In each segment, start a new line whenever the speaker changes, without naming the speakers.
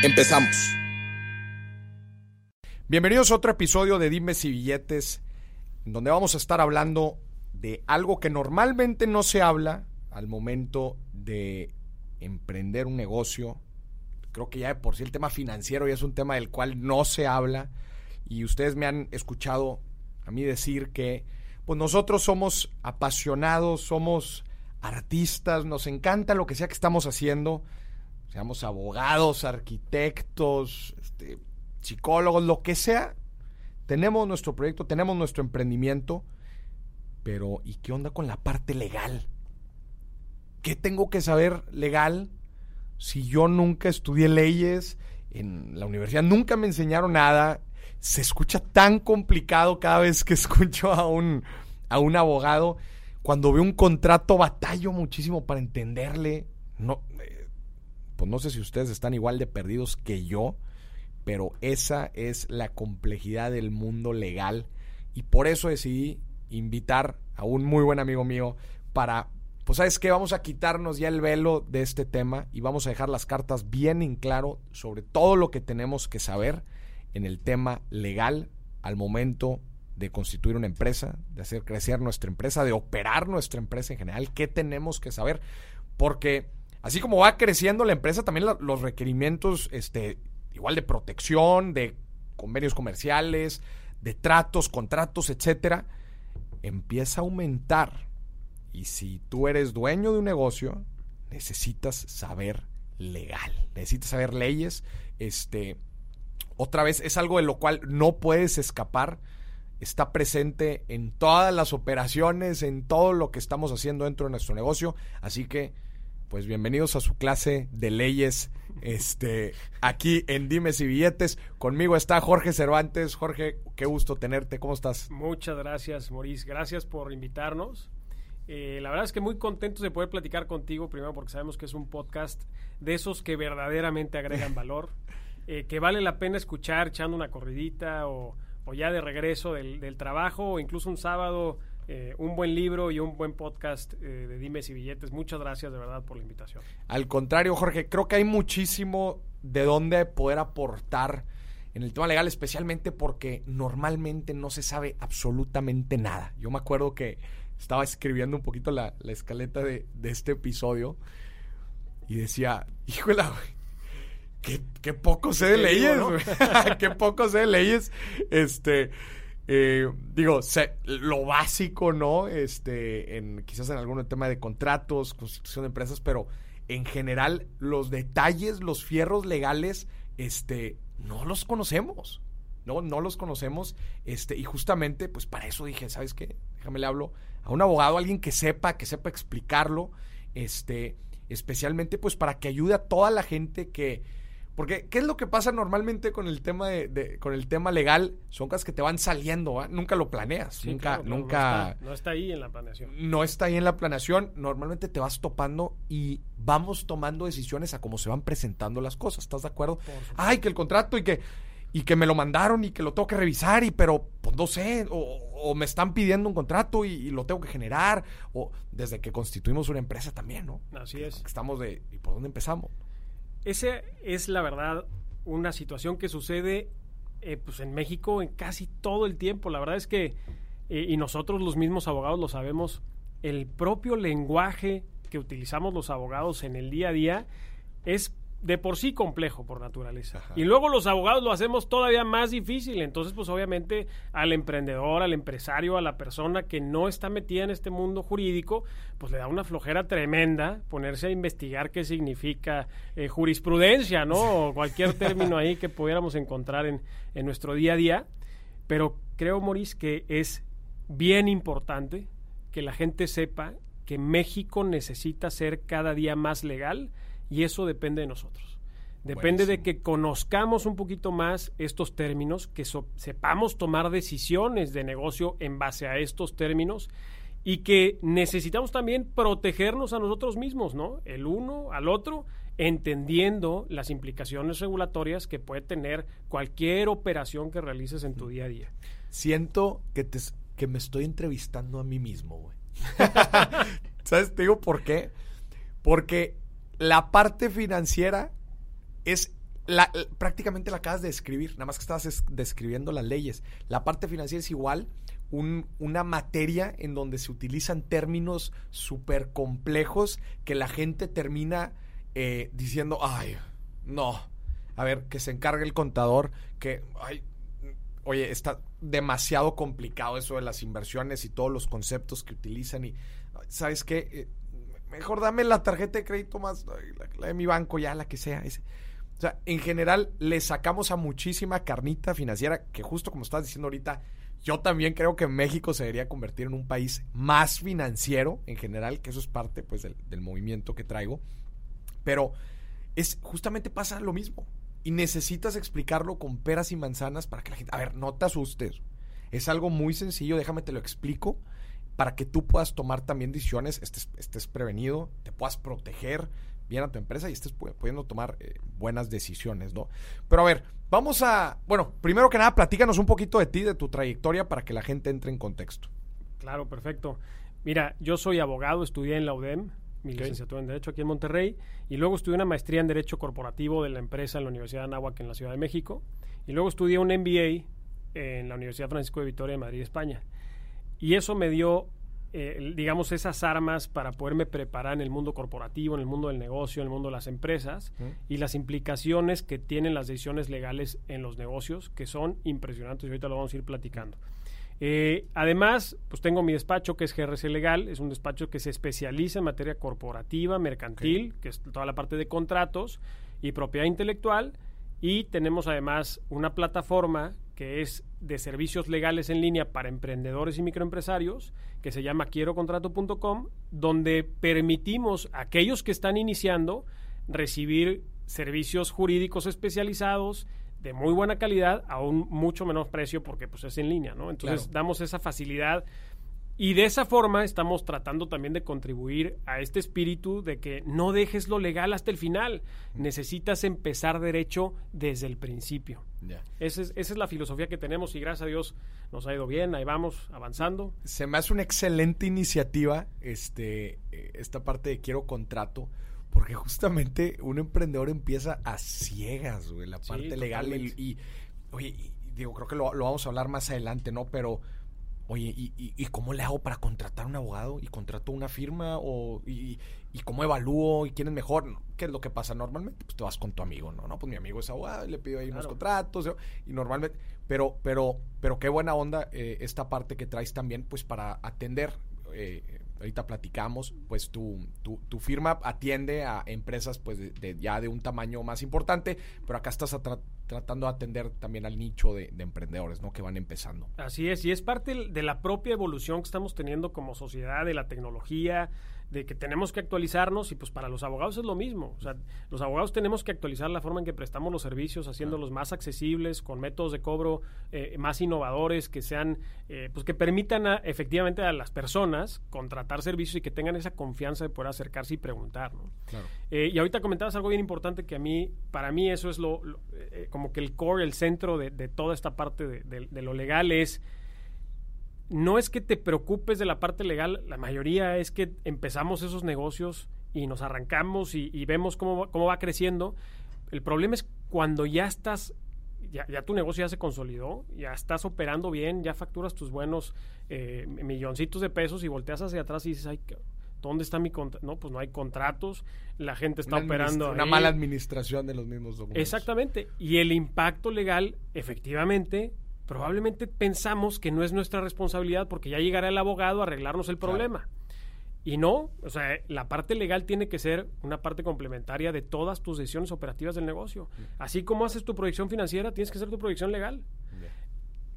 Empezamos. Bienvenidos a otro episodio de Dimes y Billetes, donde vamos a estar hablando de algo que normalmente no se habla al momento de emprender un negocio. Creo que ya de por sí el tema financiero ya es un tema del cual no se habla y ustedes me han escuchado a mí decir que pues nosotros somos apasionados, somos artistas, nos encanta lo que sea que estamos haciendo seamos abogados, arquitectos, este, psicólogos, lo que sea, tenemos nuestro proyecto, tenemos nuestro emprendimiento, pero ¿y qué onda con la parte legal? ¿Qué tengo que saber legal si yo nunca estudié leyes en la universidad? Nunca me enseñaron nada. Se escucha tan complicado cada vez que escucho a un, a un abogado. Cuando veo un contrato batallo muchísimo para entenderle. No, pues no sé si ustedes están igual de perdidos que yo, pero esa es la complejidad del mundo legal. Y por eso decidí invitar a un muy buen amigo mío para, pues sabes qué, vamos a quitarnos ya el velo de este tema y vamos a dejar las cartas bien en claro sobre todo lo que tenemos que saber en el tema legal al momento de constituir una empresa, de hacer crecer nuestra empresa, de operar nuestra empresa en general, qué tenemos que saber, porque así como va creciendo la empresa, también los requerimientos, este, igual de protección, de convenios comerciales, de tratos, contratos, etcétera, empieza a aumentar. Y si tú eres dueño de un negocio, necesitas saber legal, necesitas saber leyes. Este, otra vez, es algo de lo cual no puedes escapar. Está presente en todas las operaciones, en todo lo que estamos haciendo dentro de nuestro negocio. Así que pues bienvenidos a su clase de leyes este aquí en Dimes y Billetes. Conmigo está Jorge Cervantes. Jorge, qué gusto tenerte. ¿Cómo estás?
Muchas gracias, Maurice. Gracias por invitarnos. Eh, la verdad es que muy contentos de poder platicar contigo, primero porque sabemos que es un podcast de esos que verdaderamente agregan valor, eh, que vale la pena escuchar echando una corridita o, ya de regreso del, del trabajo o incluso un sábado eh, un buen libro y un buen podcast eh, de Dimes y Billetes. Muchas gracias de verdad por la invitación.
Al contrario, Jorge, creo que hay muchísimo de dónde poder aportar en el tema legal, especialmente porque normalmente no se sabe absolutamente nada. Yo me acuerdo que estaba escribiendo un poquito la, escaleta de, este episodio y decía, híjole, qué, qué poco sé de leyes, qué poco sé de leyes. Este, eh, digo, lo básico, ¿no? Este, en, quizás en algún tema de contratos, constitución de empresas, pero en general los detalles, los fierros legales, este, no los conocemos. No, no los conocemos. Este, y justamente, pues para eso dije, ¿sabes qué? Déjame le hablo a un abogado, a alguien que sepa, que sepa explicarlo. Este, especialmente, pues para que ayude a toda la gente que, porque, ¿qué es lo que pasa normalmente con el tema de, con el tema legal? Son cosas que te van saliendo, nunca lo planeas, nunca, nunca.
No está, ahí en la planeación.
No está ahí en la planeación. Normalmente te vas topando y vamos tomando decisiones a cómo se van presentando las cosas. ¿Estás de acuerdo? Ay, que el contrato y que y que me lo mandaron y que lo tengo que revisar y pero pues no sé o, me están pidiendo un contrato y, lo tengo que generar o desde que constituimos una empresa también, ¿no?
Así es.
Estamos de ¿y por dónde empezamos?
Esa es la verdad una situación que sucede eh, pues en México en casi todo el tiempo. La verdad es que, eh, y nosotros los mismos abogados lo sabemos, el propio lenguaje que utilizamos los abogados en el día a día es de por sí complejo por naturaleza. Y luego los abogados lo hacemos todavía más difícil. Entonces, pues obviamente al emprendedor, al empresario, a la persona que no está metida en este mundo jurídico, pues le da una flojera tremenda ponerse a investigar qué significa eh, jurisprudencia, ¿no? O cualquier término ahí que pudiéramos encontrar en, en nuestro día a día. Pero creo, Maurice, que es bien importante que la gente sepa que México necesita ser cada día más legal y eso depende de nosotros. Depende de que conozcamos un poquito más estos términos, que sepamos tomar decisiones de negocio en base a estos términos y que necesitamos también protegernos a nosotros mismos, ¿no? El uno al otro, entendiendo las implicaciones regulatorias que puede tener cualquier operación que realices en tu día a día.
Siento que, te, que me estoy entrevistando a mí mismo, güey. ¿Sabes? Te digo por qué. Porque la parte financiera es la, prácticamente la acabas de describir, nada más que estabas describiendo las leyes. La parte financiera es igual una materia en donde se utilizan términos súper complejos que la gente termina eh, diciendo, ay, no, a ver, que se encargue el contador, que, ay, oye, está demasiado complicado eso de las inversiones y todos los conceptos que utilizan y, ¿sabes qué? Mejor dame la tarjeta de crédito más, la, de mi banco, ya la que sea. O sea, en general le sacamos a muchísima carnita financiera que justo como estás diciendo ahorita, yo también creo que México se debería convertir en un país más financiero en general, que eso es parte pues del, del movimiento que traigo. Pero es justamente pasa lo mismo. Y necesitas explicarlo con peras y manzanas para que la gente... A ver, no te asustes. Es algo muy sencillo, déjame te lo explico para que tú puedas tomar también decisiones, estés, estés prevenido, te puedas proteger bien a tu empresa y estés pudiendo tomar eh, buenas decisiones, ¿no? Pero a ver, vamos a, bueno, primero que nada, platícanos un poquito de ti, de tu trayectoria, para que la gente entre en contexto.
Claro, perfecto. Mira, yo soy abogado, estudié en la UDEM, mi licenciatura en Derecho aquí en Monterrey, y luego estudié una maestría en Derecho Corporativo de la empresa en la Universidad de Anáhuac en la Ciudad de México, y luego estudié un MBA en la Universidad Francisco de Vitoria de Madrid, España. Y eso me dio, eh, digamos, esas armas para poderme preparar en el mundo corporativo, en el mundo del negocio, en el mundo de las empresas y las implicaciones que tienen las decisiones legales en los negocios, que son impresionantes y ahorita lo vamos a ir platicando. Eh, además, pues tengo mi despacho que es GRC Legal, es un despacho que se especializa en materia corporativa, mercantil, que es toda la parte de contratos y propiedad intelectual. Y tenemos además una plataforma que es de servicios legales en línea para emprendedores y microempresarios, que se llama quierocontrato.com, donde permitimos a aquellos que están iniciando recibir servicios jurídicos especializados de muy buena calidad a un mucho menor precio porque pues es en línea, ¿no? Entonces damos esa facilidad y de esa forma estamos tratando también de contribuir a este espíritu de que no dejes lo legal hasta el final. Necesitas empezar derecho desde el principio. Esa, es, esa, es, la filosofía que tenemos y gracias a Dios nos ha ido bien, ahí vamos avanzando.
Se me hace una excelente iniciativa este, eh, esta parte de quiero contrato. Porque justamente un emprendedor empieza a ciegas, güey, la parte legal. Y, oye, digo, creo que lo, lo, vamos a hablar más adelante, ¿no? Pero oye, ¿y, y, cómo le hago para contratar un abogado? ¿Y contrato una firma? O, y, y, cómo evalúo? ¿Y quién es mejor? ¿Qué es lo que pasa normalmente? Pues te vas con tu amigo, ¿no? No, pues mi amigo es abogado y le pido ahí unos contratos. Y normalmente, pero, pero, pero qué buena onda eh, esta parte que traes también, pues para atender. Eh, ahorita platicamos, pues tu, tu, tu, firma atiende a empresas pues de, ya de un tamaño más importante, pero acá estás tratando de atender también al nicho de, de, emprendedores, ¿no? Que van empezando.
Así es, y es parte de la propia evolución que estamos teniendo como sociedad, de la tecnología, de que tenemos que actualizarnos y pues para los abogados es lo mismo. O sea, los abogados tenemos que actualizar la forma en que prestamos los servicios, haciéndolos más accesibles, con métodos de cobro eh, más innovadores, que sean, eh, pues que permitan efectivamente a las personas contratar servicios y que tengan esa confianza de poder acercarse y preguntar. ¿no? Eh, y ahorita comentabas algo bien importante que a mí, para mí eso es lo, como que el core, el centro de, toda esta parte de lo legal es no es que te preocupes de la parte legal, la mayoría es que empezamos esos negocios y nos arrancamos y, vemos cómo, cómo, va creciendo. El problema es cuando ya estás, ya, tu negocio ya se consolidó, ya estás operando bien, ya facturas tus buenos eh, milloncitos de pesos y volteas hacia atrás y dices, ay, ¿dónde está mi contrato? No, pues no hay contratos, la gente está operando.
Una mala administración de los mismos documentos.
Exactamente. Y el impacto legal, efectivamente, probablemente pensamos que no es nuestra responsabilidad porque ya llegará el abogado a arreglarnos el problema. Y no, o sea, la parte legal tiene que ser una parte complementaria de todas tus decisiones operativas del negocio. Mm. Así como haces tu proyección financiera, tienes que hacer tu proyección legal.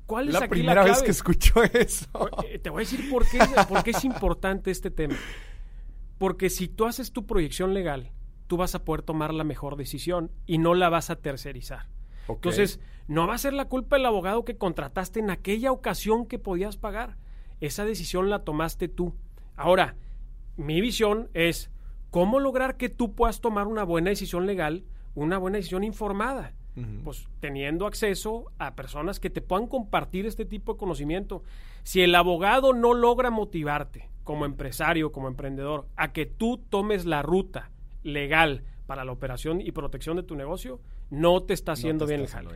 ¿Cuál es la primera vez que escucho eso?
Eh, te voy a decir por qué, por qué es importante este tema. Porque si tú haces tu proyección legal, tú vas a poder tomar la mejor decisión y no la vas a tercerizar. Entonces, no va a ser la culpa del abogado que contrataste en aquella ocasión que podías pagar. Esa decisión la tomaste tú. Ahora, mi visión es cómo lograr que tú puedas tomar una buena decisión legal, una buena decisión informada. Pues teniendo acceso a personas que te puedan compartir este tipo de conocimiento. Si el abogado no logra motivarte como empresario, como emprendedor, a que tú tomes la ruta legal para la operación y protección de tu negocio, no te está haciendo bien, el jale.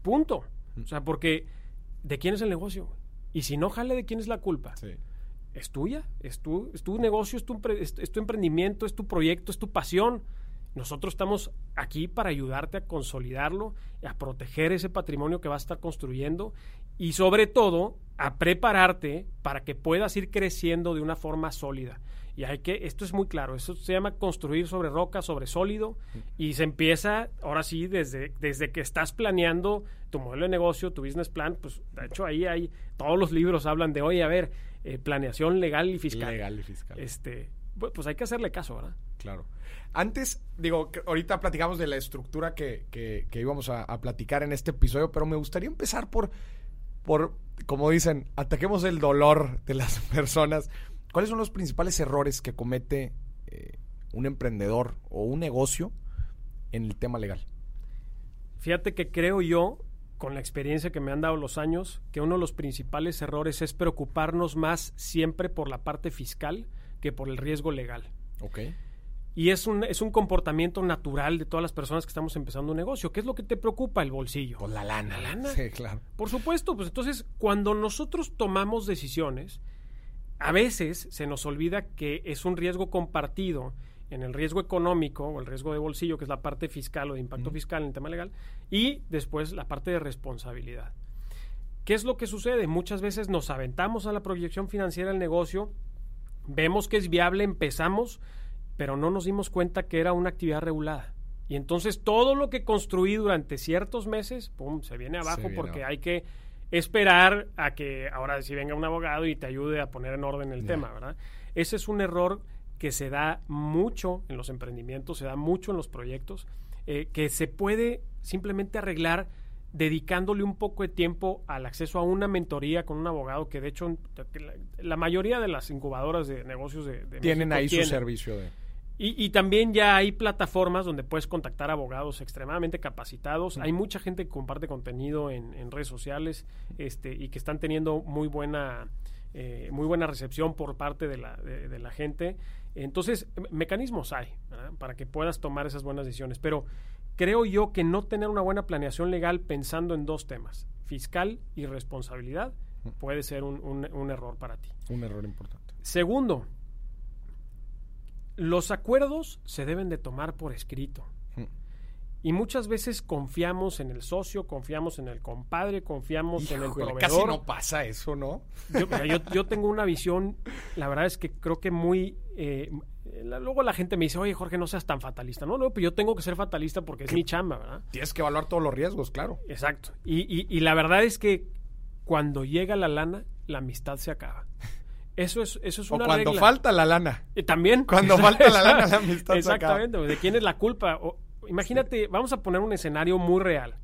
Punto. O sea, porque ¿de quién es el negocio? Y si no jale, ¿de quién es la culpa? Es tuya, es tu, es tu negocio, es tu, es tu emprendimiento, es tu proyecto, es tu pasión. Nosotros estamos aquí para ayudarte a consolidarlo, a proteger ese patrimonio que vas a estar construyendo y sobre todo a prepararte para que puedas ir creciendo de una forma sólida. Y hay que, esto es muy claro, eso se llama construir sobre roca, sobre sólido, y se empieza, ahora sí, desde, desde que estás planeando tu modelo de negocio, tu business plan, pues de hecho ahí hay, todos los libros hablan de, oye, a ver, eh, planeación legal y fiscal.
Legal y fiscal.
Este, pues hay que hacerle caso, ¿verdad?
Claro. Antes, digo, ahorita platicamos de la estructura que, que, íbamos a, a, platicar en este episodio, pero me gustaría empezar por, por, como dicen, ataquemos el dolor de las personas. ¿Cuáles son los principales errores que comete eh, un emprendedor o un negocio en el tema legal?
Fíjate que creo yo, con la experiencia que me han dado los años, que uno de los principales errores es preocuparnos más siempre por la parte fiscal que por el riesgo legal.
Ok.
Y es un, es un comportamiento natural de todas las personas que estamos empezando un negocio. ¿Qué es lo que te preocupa? El bolsillo.
Pues la lana.
La lana.
Sí, claro.
Por supuesto, pues entonces cuando nosotros tomamos decisiones, a veces se nos olvida que es un riesgo compartido en el riesgo económico o el riesgo de bolsillo, que es la parte fiscal o de impacto fiscal en el tema legal, y después la parte de responsabilidad. ¿Qué es lo que sucede? Muchas veces nos aventamos a la proyección financiera del negocio, vemos que es viable, empezamos, pero no nos dimos cuenta que era una actividad regulada. Y entonces todo lo que construí durante ciertos meses, ¡pum!, se viene abajo porque hay que esperar a que ahora si venga un abogado y te ayude a poner en orden el tema, ¿verdad? Ese es un error que se da mucho en los emprendimientos, se da mucho en los proyectos, eh, que se puede simplemente arreglar dedicándole un poco de tiempo al acceso a una mentoría con un abogado que de hecho la, mayoría de las incubadoras de negocios de,
tienen ahí su servicio de
y, también ya hay plataformas donde puedes contactar abogados extremadamente capacitados. Hay mucha gente que comparte contenido en, redes sociales este, y que están teniendo muy buena, eh, muy buena recepción por parte de la, de, la gente. Entonces, mecanismos hay para que puedas tomar esas buenas decisiones. Pero creo yo que no tener una buena planeación legal pensando en dos temas, fiscal y responsabilidad, puede ser un, un error para ti.
Un error importante.
Segundo, los acuerdos se deben de tomar por escrito. Hmm. Y muchas veces confiamos en el socio, confiamos en el compadre, confiamos en el proveedor.
Casi no pasa eso, ¿no?
Yo, tengo una visión, la verdad es que creo que muy... Eh, luego la gente me dice, oye Jorge, no seas tan fatalista. No, no, pero yo tengo que ser fatalista porque es mi chamba, ¿verdad?
Tienes que evaluar todos los riesgos, claro.
Exacto. Y, y, y la verdad es que cuando llega la lana, la amistad se acaba. Eso es, eso es una
o cuando falta la lana.
Y también.
Cuando falta la lana, la amistad
Exactamente. ¿De quién es la culpa? imagínate, vamos a poner un escenario muy real.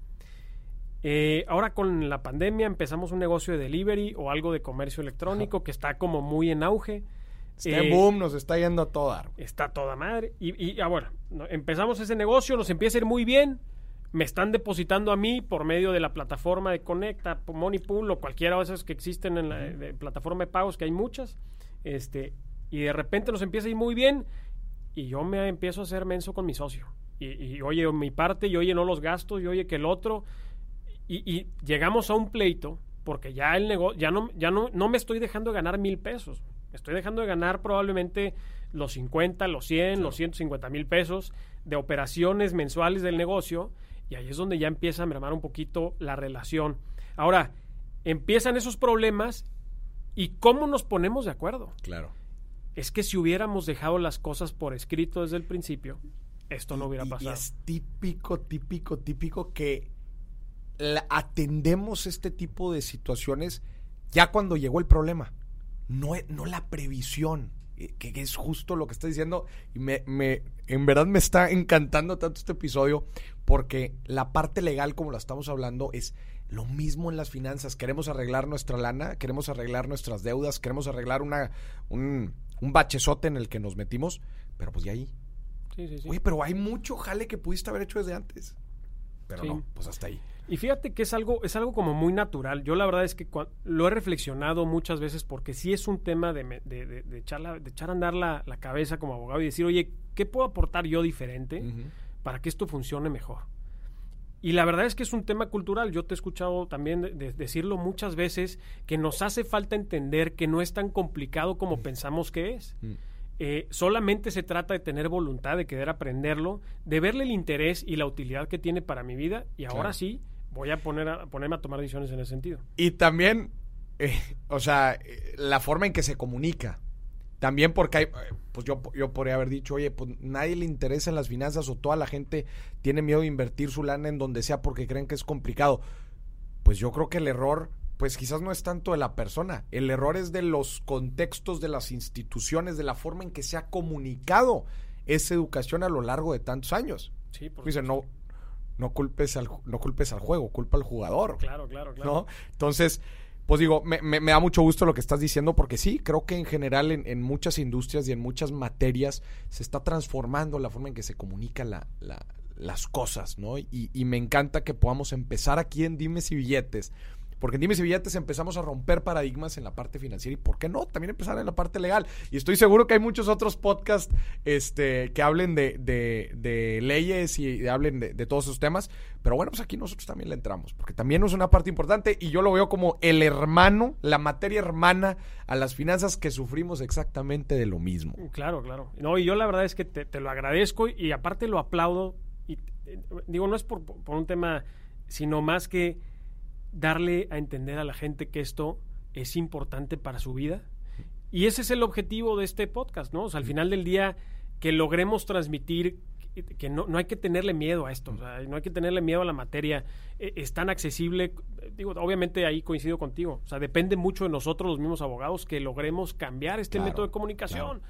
Eh, ahora con la pandemia empezamos un negocio de delivery o algo de comercio electrónico que está como muy en auge.
Está en boom, nos está yendo a toda.
Está toda madre. Y, y ah, bueno, empezamos ese negocio, nos empieza a ir muy bien me están depositando a mí por medio de la plataforma de Conecta, Moneypool o cualquiera de esas que existen en la plataforma de pagos, que hay muchas, este, y de repente nos empieza a ir muy bien y yo me empiezo a hacer menso con mi socio. Y, oye mi parte, y oye no los gastos, y oye que el otro, y, llegamos a un pleito porque ya el negocio, ya no, ya no, no me estoy dejando de ganar mil pesos, estoy dejando de ganar probablemente los 50, los 100, los 150 mil pesos de operaciones mensuales del negocio y ahí es donde ya empieza a mermar un poquito la relación. Ahora, empiezan esos problemas y cómo nos ponemos de acuerdo.
Claro.
Es que si hubiéramos dejado las cosas por escrito desde el principio, esto no hubiera pasado.
Y es típico, típico, típico que atendemos este tipo de situaciones ya cuando llegó el problema. No, no la previsión. Eh, que, que es justo lo que está diciendo. Y me, me, en verdad me está encantando tanto este episodio porque la parte legal, como la estamos hablando, es lo mismo en las finanzas. Queremos arreglar nuestra lana, queremos arreglar nuestras deudas, queremos arreglar una, un, un bachezote en el que nos metimos, pero pues ya ahí.
Sí, sí, sí.
Oye, pero hay mucho jale que pudiste haber hecho desde antes. Pero no, pues hasta ahí.
Y fíjate que es algo, es algo como muy natural. Yo la verdad es que cua- lo he reflexionado muchas veces porque sí es un tema de, de, de- de echar, la- de echar a andar la, la cabeza como abogado y decir, oye, ¿qué puedo aportar yo diferente para que esto funcione mejor? Y la verdad es que es un tema cultural. Yo te he escuchado también de- de- decirlo muchas veces que nos hace falta entender que no es tan complicado como pensamos que es.
Mm.
Eh, solamente se trata de tener voluntad, de querer aprenderlo, de verle el interés y la utilidad que tiene para mi vida y ahora
Claro.
sí voy a, poner a ponerme a tomar decisiones en ese sentido.
Y también, eh, o sea, la forma en que se comunica. También porque hay, pues yo, yo podría haber dicho, oye, pues nadie le interesa en las finanzas o toda la gente tiene miedo de invertir su lana en donde sea porque creen que es complicado. Pues yo creo que el error, pues quizás no es tanto de la persona, el error es de los contextos de las instituciones, de la forma en que se ha comunicado esa educación a lo largo de tantos años.
Sí, por
Dice, no, no culpes al, no culpes al juego, culpa al jugador.
Claro, claro, claro.
¿no? Entonces, pues digo, me, me- me da mucho gusto lo que estás diciendo porque sí, creo que en general en, en muchas industrias y en muchas materias se está transformando la forma en que se comunican la- la- las cosas, ¿no? Y, y me encanta que podamos empezar aquí en Dimes y Billetes. Porque en Dimes y Billetes empezamos a romper paradigmas en la parte financiera y, ¿por qué no? También empezar en la parte legal. Y estoy seguro que hay muchos otros podcasts este, que hablen de, de- leyes y hablen de, todos esos temas. Pero bueno, pues aquí nosotros también le entramos, porque también es una parte importante y yo lo veo como el hermano, la materia hermana a las finanzas que sufrimos exactamente de lo mismo.
Claro, claro. No, y yo la verdad es que te, lo agradezco y, aparte lo aplaudo. Y eh, digo, no es por un tema, sino más que darle a entender a la gente que esto es importante para su vida. Y ese es el objetivo de este podcast, ¿no? O sea, al final del día, que logremos transmitir que- no, no hay que tenerle miedo a esto, o sea, no hay que tenerle miedo a la materia, Eh, es tan accesible, digo, obviamente ahí coincido contigo, o sea, depende mucho de nosotros los mismos abogados que logremos cambiar este
Claro,
método de comunicación.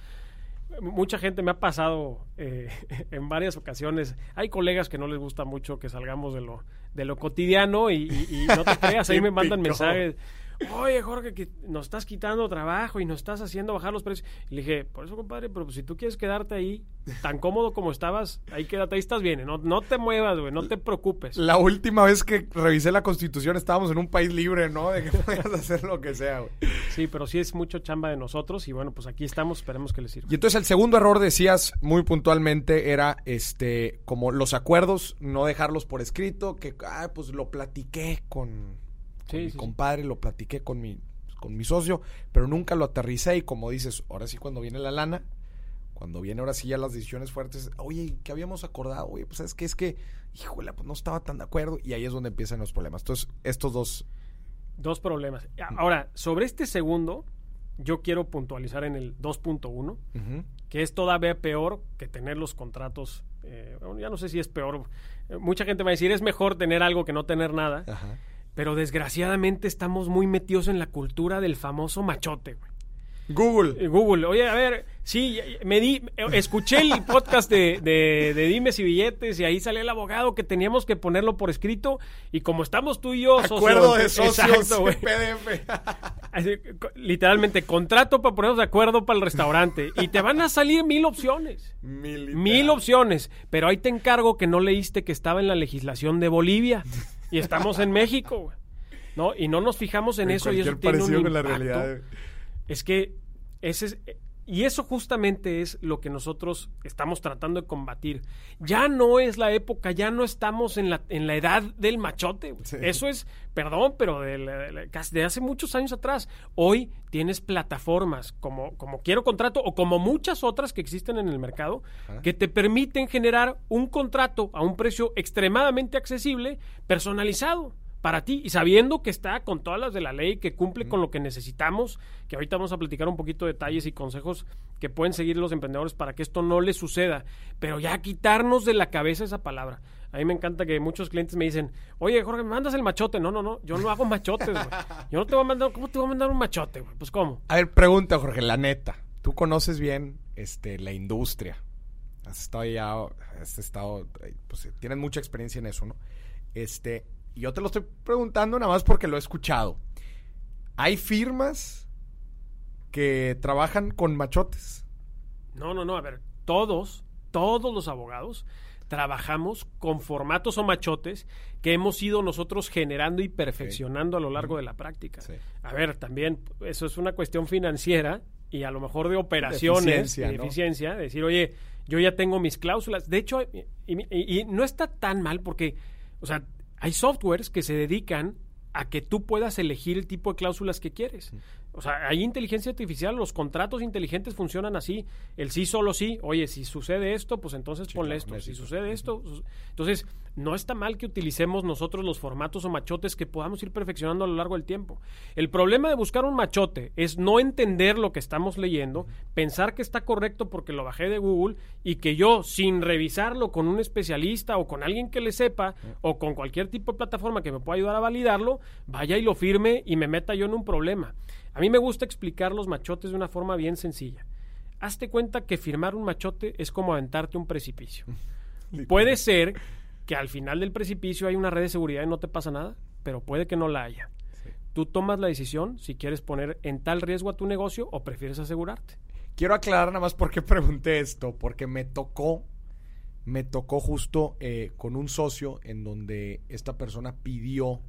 Mucha gente me ha pasado eh, en varias ocasiones. Hay colegas que no les gusta mucho que salgamos de lo, de lo cotidiano y, y- y no te creas, ahí me mandan mensajes. Oye, Jorge, que nos estás quitando trabajo y nos estás haciendo bajar los precios. Y le dije, por eso, compadre, pero pues, si tú quieres quedarte ahí tan cómodo como estabas, ahí quédate, ahí estás bien. No, no te muevas, güey, no te preocupes.
La última vez que revisé la constitución estábamos en un país libre, ¿no? De que podías hacer lo que sea, güey.
Sí, pero sí es mucho chamba de nosotros y bueno, pues aquí estamos, esperemos que les sirva.
Y entonces el segundo error, decías muy puntualmente, era este como los acuerdos, no dejarlos por escrito, que ah, pues lo platiqué con, con
Sí,
mi
sí, sí.
compadre, lo platiqué con mi, con mi socio, pero nunca lo aterricé y como dices, ahora sí cuando viene la lana, cuando viene ahora sí ya las decisiones fuertes, oye, ¿qué habíamos acordado? Oye, pues es que es que, híjole, pues no estaba tan de acuerdo y ahí es donde empiezan los problemas. Entonces, estos dos...
Dos problemas. Ahora, sobre este segundo, yo quiero puntualizar en el 2.1,
ujú,
que es todavía peor que tener los contratos. eh, bueno, ya no sé si es peor. Eh, Mucha gente va a decir, es mejor tener algo que no tener nada.
Ajá.
Pero desgraciadamente estamos muy metidos en la cultura del famoso machote, güey.
Google.
Eh, Google, oye, a ver, sí, me di, eh, escuché el podcast de, de, de Dimes y Billetes y ahí salió el abogado que teníamos que ponerlo por escrito y como estamos tú y yo,
Acuerdo de socios. PDF.
Así, literalmente, contrato para ponernos de acuerdo para el restaurante y te van a salir mil opciones.
Militar.
Mil opciones, pero ahí te encargo que no leíste que estaba en la legislación de Bolivia y estamos en México, güey. ¿no? Y no nos fijamos en,
En
eso y eso tiene un
con la
impacto.
realidad.
Es que ese es, y eso justamente es lo que nosotros estamos tratando de combatir. Ya no es la época, ya no estamos en la, en la edad del machote.
Sí.
Eso es, perdón, pero de, de hace muchos años atrás. Hoy tienes plataformas como, como Quiero Contrato o como muchas otras que existen en el mercado que te permiten generar un contrato a un precio extremadamente accesible, personalizado para ti y sabiendo que está con todas las de la ley, que cumple con lo que necesitamos, que ahorita vamos a platicar un poquito de detalles y consejos que pueden seguir los emprendedores para que esto no les suceda, pero ya quitarnos de la cabeza esa palabra. A mí me encanta que muchos clientes me dicen, oye Jorge, ¿me mandas el machote? No, no, no, yo no hago machotes, güey. Yo no te voy a mandar, ¿cómo te voy a mandar un machote, güey? Pues ¿cómo?
A ver, pregunta, Jorge, la neta. tú conoces bien este, la industria. Has estado ya, has estado, pues tienes mucha experiencia en eso, ¿no? Este, y yo te lo estoy preguntando nada más porque lo he escuchado. ¿Hay firmas que trabajan con machotes?
No, no, no, a ver, todos, todos los abogados trabajamos con formatos o machotes que hemos ido nosotros generando y perfeccionando a lo largo de la práctica. A ver, también eso es una cuestión financiera y a lo mejor de operaciones, de eficiencia, decir, oye, yo ya tengo mis cláusulas. De hecho, y, no está tan mal porque, o sea, hay softwares que se dedican a que tú puedas elegir el tipo de cláusulas que quieres. O sea, hay inteligencia artificial, los contratos inteligentes funcionan así, el sí solo sí, oye, si sucede esto, pues entonces ponle esto, si sucede esto, entonces no está mal que utilicemos nosotros los formatos o machotes que podamos ir perfeccionando a lo largo del tiempo. El problema de buscar un machote es no entender lo que estamos leyendo, pensar que está correcto porque lo bajé de Google y que yo, sin revisarlo con un especialista o con alguien que le sepa o con cualquier tipo de plataforma que me pueda ayudar a validarlo, vaya y lo firme y me meta yo en un problema. A mí me gusta explicar los machotes de una forma bien sencilla. Hazte cuenta que firmar un machote es como aventarte un precipicio. puede ser que al final del precipicio hay una red de seguridad y no te pasa nada, pero puede que no la haya. Tú tomas la decisión si quieres poner en tal riesgo a tu negocio o prefieres asegurarte.
Quiero aclarar nada más por qué pregunté esto, porque me tocó, me tocó justo eh, con un socio en donde esta persona pidió,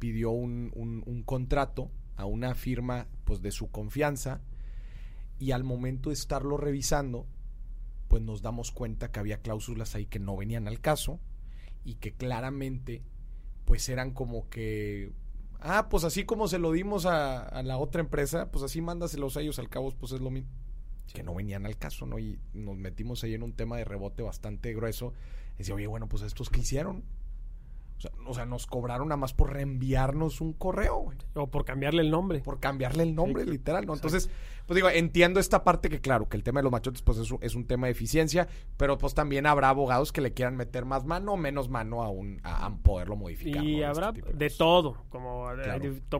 pidió un, un contrato a una firma pues de su confianza y al momento de estarlo revisando pues nos damos cuenta que había cláusulas ahí que no venían al caso y que claramente pues eran como que ah pues así como se lo dimos a, la otra empresa pues así mándaselos a ellos al cabo pues es lo mismo que no venían al caso no y nos metimos ahí en un tema de rebote bastante grueso. Decía oye bueno pues estos que hicieron o sea, nos cobraron nada más por reenviarnos un correo, güey.
O por cambiarle el nombre.
Por cambiarle el nombre, literal, ¿no? Entonces, pues digo, entiendo esta parte que, claro, que el tema de los machotes, pues es un, es un tema de eficiencia, pero pues también habrá abogados que le quieran meter más mano o menos mano a, un, a, poderlo modificar.
Y habrá de, todo, como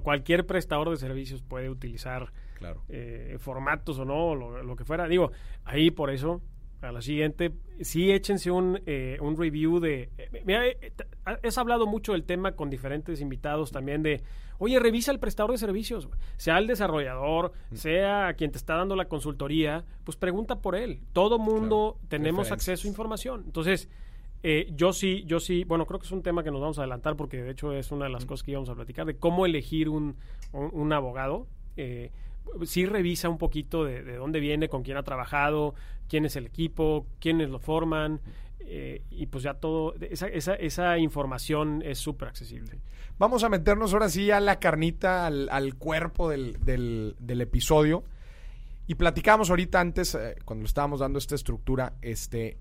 cualquier prestador de servicios puede utilizar
claro.
Eh, formatos o no, lo, lo que fuera. Digo, ahí por eso a la siguiente, sí échense un, eh, un review de... Eh, mira, eh, has hablado mucho del tema con diferentes invitados también de, oye, revisa el prestador de servicios, sea el desarrollador, mm. sea quien te está dando la consultoría, pues pregunta por él. Todo mundo tenemos acceso a información. Entonces, yo sí, yo sí, bueno, creo que es un tema que nos vamos a adelantar porque de hecho es una de las mm. cosas que íbamos a platicar, de cómo elegir un, un, abogado. Sí revisa un poquito de, de, dónde viene, con quién ha trabajado, quién es el equipo, quiénes lo forman. Eh, y pues ya todo, esa, esa, esa información es súper accesible.
Vamos a meternos ahora sí a la carnita, al, al cuerpo del, del, del, episodio. Y platicamos ahorita antes, eh, cuando estábamos dando esta estructura, este,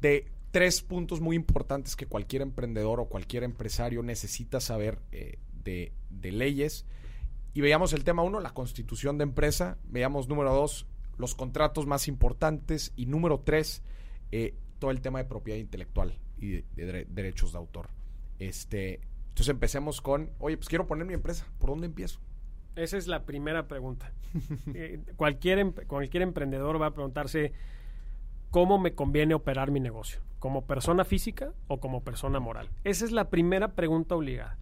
de tres puntos muy importantes que cualquier emprendedor o cualquier empresario necesita saber eh, de, de leyes. Y veíamos el tema uno, la constitución de empresa. Veíamos número dos, los contratos más importantes y número tres, eh, todo el tema de propiedad intelectual y de, derechos de autor. Este, entonces empecemos con, oye, pues quiero poner mi empresa, ¿por dónde empiezo?
Esa es la primera pregunta. Eh, cualquier, em, cualquier emprendedor va a preguntarse cómo me conviene operar mi negocio, como persona física o como persona moral. Esa es la primera pregunta obligada.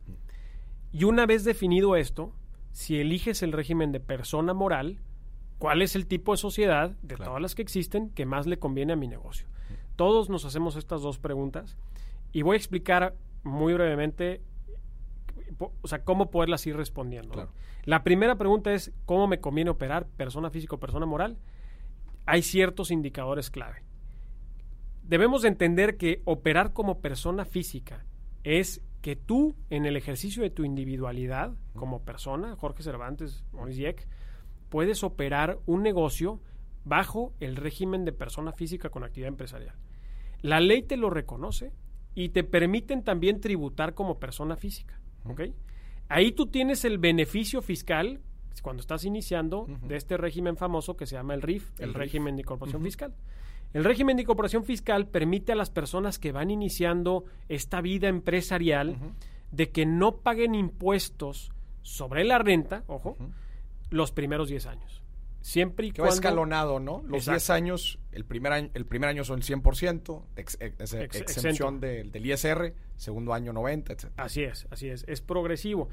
Y una vez definido esto, si eliges el régimen de persona moral, cuál es el tipo de sociedad de todas las que existen que más le conviene a mi negocio. Todos nos hacemos estas dos preguntas y voy a explicar muy brevemente o sea, cómo poderlas ir respondiendo. La primera pregunta es cómo me conviene operar persona física o persona moral. Hay ciertos indicadores clave. Debemos entender que operar como persona física es que tú, en el ejercicio de tu individualidad como persona, Jorge Cervantes, Dieck, puedes operar un negocio bajo el régimen de persona física con actividad empresarial. La ley te lo reconoce y te permiten también tributar como persona física. Ahí tú tienes el beneficio fiscal cuando estás iniciando de este régimen famoso que se llama el RIF, el, régimen de incorporación fiscal. El régimen de incorporación fiscal permite a las personas que van iniciando esta vida empresarial de que no paguen impuestos sobre la renta, ojo, los primeros 10 años. siempre y
que va
cuando...
escalonado, ¿no? Los
Exacto.
10 años, el primer año, el primer año son el 100%, ex- ex-
Ex-
exención del, del ISR, segundo año 90, etc.
Así es, así es, es progresivo.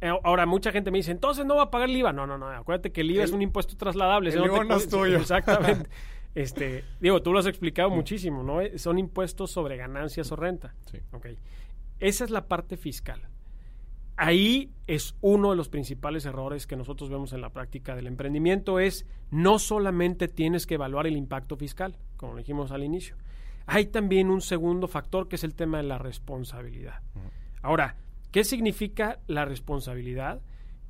Eh, Ahora, mucha gente me dice, entonces no va a pagar el IVA. No, no, no, acuérdate que el IVA
El-
es un impuesto trasladable.
el
te
IVA no es tuyo.
Exactamente. Este, digo, tú lo has explicado muchísimo, ¿no? Eh, Son impuestos sobre ganancias o renta.
Sí.
Ok. Esa es la parte fiscal. Ahí es uno de los principales errores que nosotros vemos en la práctica del emprendimiento es no solamente tienes que evaluar el impacto fiscal, como dijimos al inicio. Hay también un segundo factor que es el tema de la responsabilidad. Ahora, ¿qué significa la responsabilidad?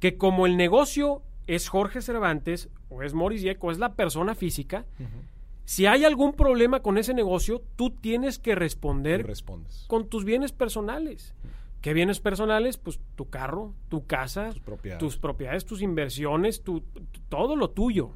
Que como el negocio es Jorge Cervantes o es Maurice Dieck o es la persona física, si hay algún problema con ese negocio, tú tienes que responder
respondes.
con tus bienes personales. ¿Qué bienes personales? Pues tu carro, tu casa,
Tus propiedades.
tus propiedades, tus inversiones, tu, todo lo tuyo.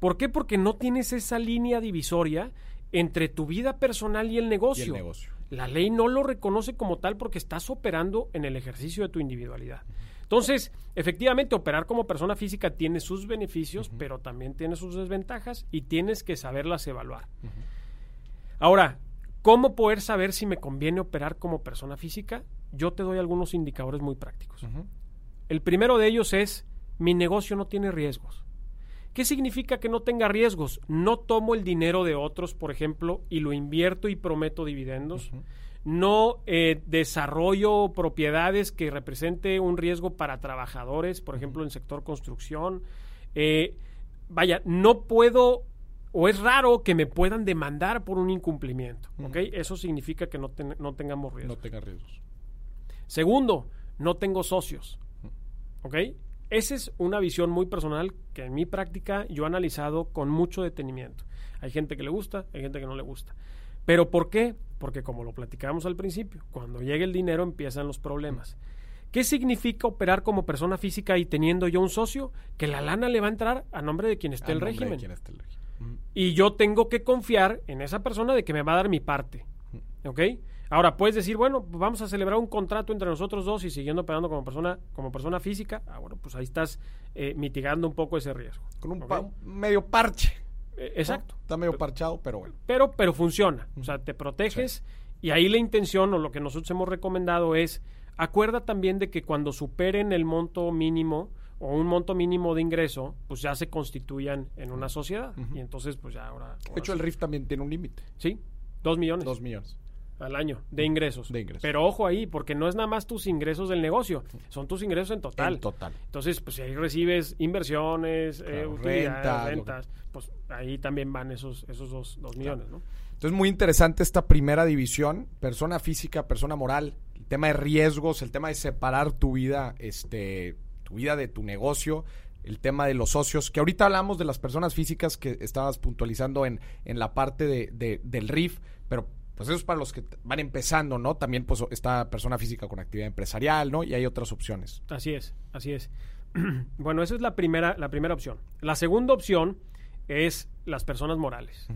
¿Por qué? Porque no tienes esa línea divisoria entre tu vida personal y el
Y
negocio.
el negocio.
La ley no lo reconoce como tal porque estás operando en el ejercicio de tu individualidad. Entonces, efectivamente, operar como persona física tiene sus beneficios, pero también tiene sus desventajas y tienes que saberlas evaluar. Ahora, ¿cómo poder saber si me conviene operar como persona física? Yo te doy algunos indicadores muy prácticos. El primero de ellos es, mi negocio no tiene riesgos. ¿Qué significa que no tenga riesgos? No tomo el dinero de otros, por ejemplo, y lo invierto y prometo dividendos. No eh, desarrollo propiedades que represente un riesgo para trabajadores, por ejemplo, en el sector construcción. Eh, vaya, no puedo o es raro que me puedan demandar por un incumplimiento. ¿ok? Eso significa que no, ten- no tengamos riesgos.
No tenga riesgos.
Segundo, no tengo socios. ¿Ok? Esa es una visión muy personal que en mi práctica yo he analizado con mucho detenimiento. Hay gente que le gusta, hay gente que no le gusta. ¿Pero por qué? Porque como lo platicábamos al principio, cuando llega el dinero empiezan los problemas. ¿Qué significa operar como persona física y teniendo yo un socio? Que la lana le va a entrar a nombre de quien esté el régimen.
quien esté el régimen. Ujú.
Y yo tengo que confiar en esa persona de que me va a dar mi parte. ¿Ok? Ahora, puedes decir, bueno, pues vamos a celebrar un contrato entre nosotros dos y siguiendo operando como persona, como persona física. Ah, bueno, pues ahí estás eh, mitigando un poco ese riesgo.
Con un,
¿Ok?
pa- un medio parche.
Eh,
¿no?
exacto.
Está medio parchado, pero bueno.
Pero, pero funciona. O sea, te proteges y ahí la intención o lo que nosotros hemos recomendado es, acuerda también de que cuando superen el monto mínimo o un monto mínimo de ingreso, pues ya se constituyan en una sociedad. Y entonces, pues ya ahora...
De hecho, el RIF también tiene un límite.
Sí, dos millones.
Dos millones.
Al año de ingresos.
De ingresos.
Pero ojo ahí, porque no es nada más tus ingresos del negocio, son tus ingresos en total.
En total.
Entonces, pues si ahí recibes inversiones, eh, utilidades,
renta,
rentas, pues ahí también van esos, esos dos, dos millones, ¿no?
Entonces, muy interesante esta primera división, persona física, persona moral, el tema de riesgos, el tema de separar tu vida, este, tu vida de tu negocio, el tema de los socios, que ahorita hablamos de las personas físicas que estabas puntualizando en, en la parte de, de- del RIF, pero pues eso es para los que van empezando, ¿no? También pues está persona física con actividad empresarial, ¿no? Y hay otras opciones.
Así es, así es. bueno, esa es la primera, la primera opción. La segunda opción es las personas morales.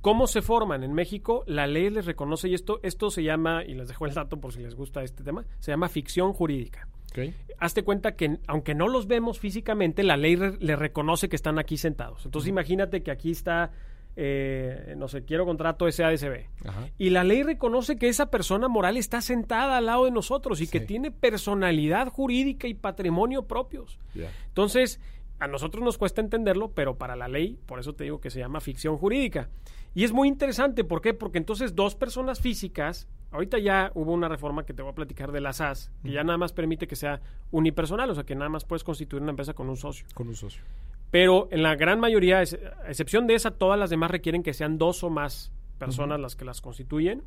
¿Cómo se forman? En México la ley les reconoce, y esto, esto se llama, y les dejo el dato por si les gusta este tema, se llama ficción jurídica. Hazte cuenta que aunque no los vemos físicamente, la ley re- le reconoce que están aquí sentados. Entonces imagínate que aquí está, eh, no sé, quiero contrato SADCB.
Ajá.
Y la ley reconoce que esa persona moral está sentada al lado de nosotros y que tiene personalidad jurídica y patrimonio propios. Entonces, a nosotros nos cuesta entenderlo, pero para la ley, por eso te digo que se llama ficción jurídica. Y es muy interesante, ¿por qué? Porque entonces dos personas físicas, ahorita ya hubo una reforma que te voy a platicar de la SAS, que ya nada más permite que sea unipersonal, o sea que nada más puedes constituir una empresa con un socio.
Con un socio.
Pero en la gran mayoría, a excepción de esa, todas las demás requieren que sean dos o más personas las que las constituyen.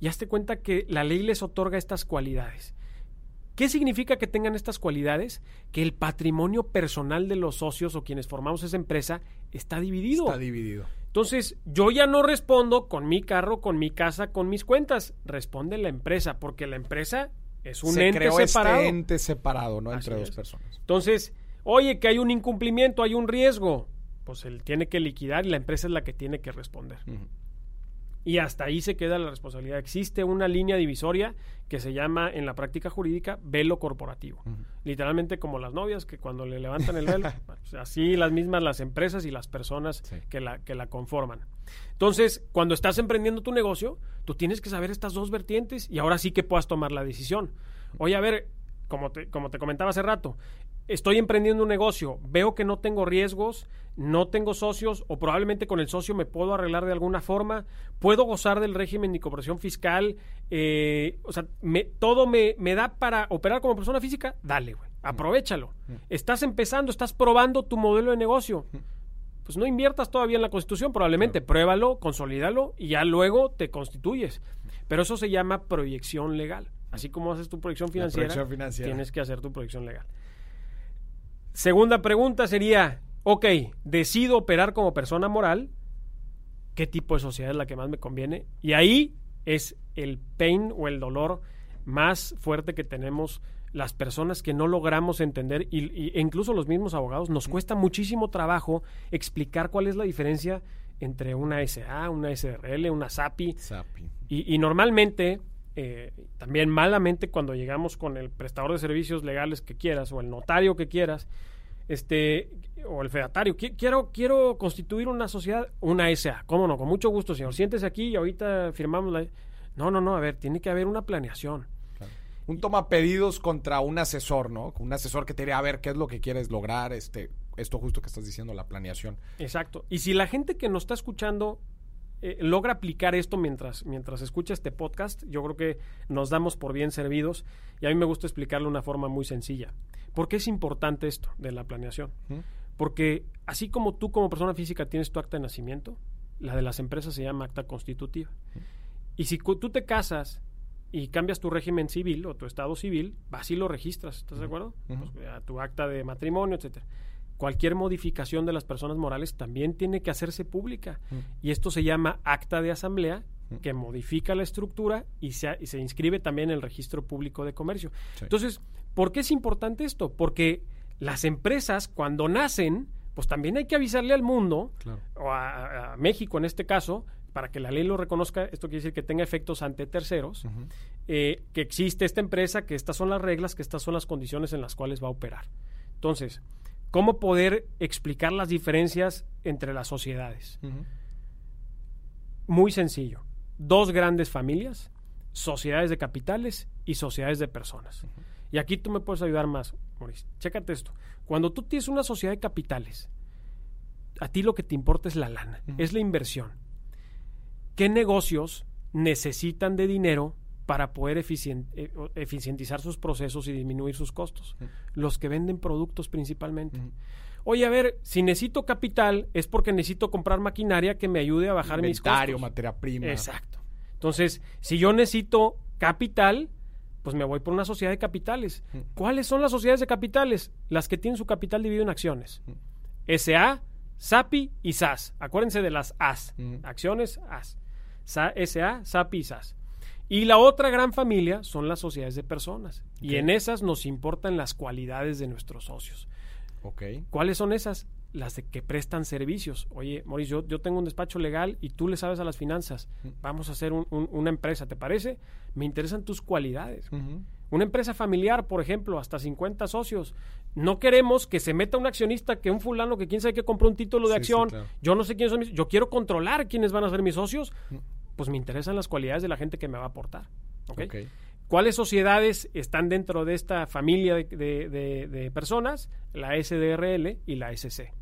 Y hazte cuenta que la ley les otorga estas cualidades. ¿Qué significa que tengan estas cualidades? Que el patrimonio personal de los socios o quienes formamos esa empresa está dividido.
Está dividido.
Entonces, yo ya no respondo con mi carro, con mi casa, con mis cuentas. Responde la empresa, porque la empresa es un
Se
ente
creó
separado.
este ente separado, ¿no?
Así
Entre dos personas.
Entonces, oye, que hay un incumplimiento, hay un riesgo. Pues él tiene que liquidar y la empresa es la que tiene que responder. Y hasta ahí se queda la responsabilidad. Existe una línea divisoria que se llama en la práctica jurídica velo corporativo. Literalmente como las novias que cuando le levantan el velo, pues así las mismas las empresas y las personas que, la, que la conforman. Entonces, cuando estás emprendiendo tu negocio, tú tienes que saber estas dos vertientes y ahora sí que puedas tomar la decisión. Oye, a ver, como te, como te comentaba hace rato, estoy emprendiendo un negocio, veo que no tengo riesgos, no tengo socios o probablemente con el socio me puedo arreglar de alguna forma, puedo gozar del régimen de incorporación fiscal, eh, o sea, me, todo me, me, da para operar como persona física, dale, güey, aprovechalo. Estás empezando, estás probando tu modelo de negocio. Pues no inviertas todavía en la constitución, probablemente pruébalo, consolídalo y ya luego te constituyes. Pero eso se llama proyección legal. Así como haces tu proyección financiera, financiera. tienes que hacer tu proyección legal. Segunda pregunta sería, ok, decido operar como persona moral, ¿qué tipo de sociedad es la que más me conviene? Y ahí es el pain o el dolor más fuerte que tenemos las personas que no logramos entender, y, e incluso los mismos abogados, nos cuesta muchísimo trabajo explicar cuál es la diferencia entre una SA, una SRL, una SAPI. Y, y, normalmente eh, también malamente cuando llegamos con el prestador de servicios legales que quieras o el notario que quieras, este o el fedatario, quiero quiero constituir una sociedad, una SA. ¿Cómo no? Con mucho gusto, señor. Siéntese aquí y ahorita firmamos la No, no, no, a ver, tiene que haber una planeación.
Un toma pedidos contra un asesor, ¿no? Un asesor que te diría, a ver, ¿qué es lo que quieres lograr? Este, esto justo que estás diciendo, la planeación.
Exacto. Y si la gente que nos está escuchando eh, logra aplicar esto mientras, mientras escucha este podcast, yo creo que nos damos por bien servidos y a mí me gusta explicarlo de una forma muy sencilla. ¿Por qué es importante esto de la planeación? Porque así como tú como persona física tienes tu acta de nacimiento, la de las empresas se llama acta constitutiva. Y si tú te casas y cambias tu régimen civil o tu estado civil, vas y lo registras, ¿estás de acuerdo? Pues, a tu acta de matrimonio, etcétera cualquier modificación de las personas morales también tiene que hacerse pública. Mm. Y esto se llama acta de asamblea mm. que modifica la estructura y se, se, inscribe también en el registro público de comercio. Entonces, ¿por qué es importante esto? Porque las empresas cuando nacen, pues también hay que avisarle al mundo, o a, México en este caso, para que la ley lo reconozca, esto quiere decir que tenga efectos ante terceros, eh, que existe esta empresa, que estas son las reglas, que estas son las condiciones en las cuales va a operar. Entonces, cómo poder explicar las diferencias entre las sociedades. Muy sencillo. Dos grandes familias, sociedades de capitales y sociedades de personas. Y aquí tú me puedes ayudar más, Maurice. Chécate esto. Cuando tú tienes una sociedad de capitales, a ti lo que te importa es la lana, es la inversión. ¿Qué negocios necesitan de dinero para poder eh, eficientizar sus procesos y disminuir sus costos. Los que venden productos principalmente. Oye, a ver, si necesito capital es porque necesito comprar maquinaria que me ayude a bajar mis costos.
materia prima.
Exacto. Entonces, si yo necesito capital, pues me voy por una sociedad de capitales. ¿Cuáles son las sociedades de capitales? Las que tienen su capital dividido en acciones. SA, SAPI y SAS. Acuérdense de las AS. Acciones, AS. SA, SAPI y SAS. Y la otra gran familia son las sociedades de personas. Y en esas nos importan las cualidades de nuestros socios.
Okay.
¿Cuáles son esas? Las de que prestan servicios. Oye, Mauricio, yo, tengo un despacho legal y tú le sabes a las finanzas. Vamos a hacer una empresa, ¿te parece? Me interesan tus cualidades. Una empresa familiar, por ejemplo, hasta 50 socios. No queremos que se meta un accionista, que un fulano que quién sabe que compró un título de acción. Yo no sé quiénes son mis... Yo quiero controlar quiénes van a ser mis socios pues me interesan las cualidades de la gente que me va a aportar. ¿Cuáles sociedades están dentro de esta familia de, personas? La SDRL y la SC.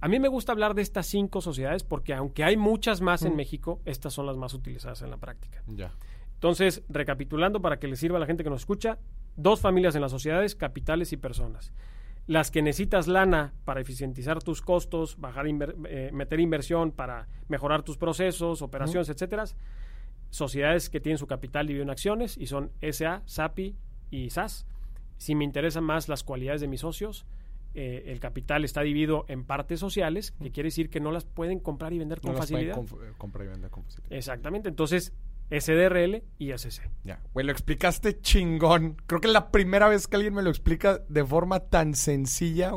A mí me gusta hablar de estas cinco sociedades porque aunque hay muchas más en mm. México, estas son las más utilizadas en la práctica.
Ya.
Entonces, recapitulando para que le sirva a la gente que nos escucha, dos familias en las sociedades, capitales y personas las que necesitas lana para eficientizar tus costos, bajar eh, meter inversión para mejorar tus procesos, operaciones, etcétera. Sociedades que tienen su capital dividido en acciones y son SA, SAPI y SAS. Si me interesan más las cualidades de mis socios, eh, el capital está dividido en partes sociales, que quiere decir que no las pueden comprar y vender con facilidad.
Eh, comprar y vender con facilidad.
Exactamente. Entonces, SDRL y SC.
Ya, güey, lo explicaste chingón. Creo que es la primera vez que alguien me lo explica de forma tan sencilla.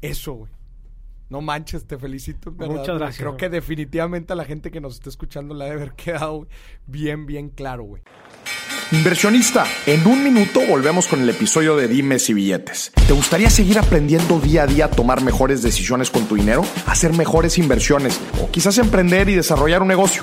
Eso, güey. No manches, te felicito.
Muchas gracias.
Creo que definitivamente a la gente que nos está escuchando le debe haber quedado bien, bien claro, güey. Inversionista, en un minuto volvemos con el episodio de Dimes y Billetes. ¿Te gustaría seguir aprendiendo día a día a tomar mejores decisiones con tu dinero? Hacer mejores inversiones o quizás emprender y desarrollar un negocio.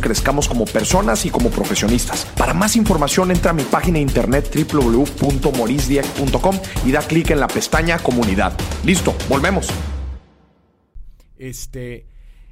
crezcamos como personas y como profesionistas. Para más información entra a mi página de internet www.morisdieck.com y da clic en la pestaña comunidad. Listo, volvemos. Este,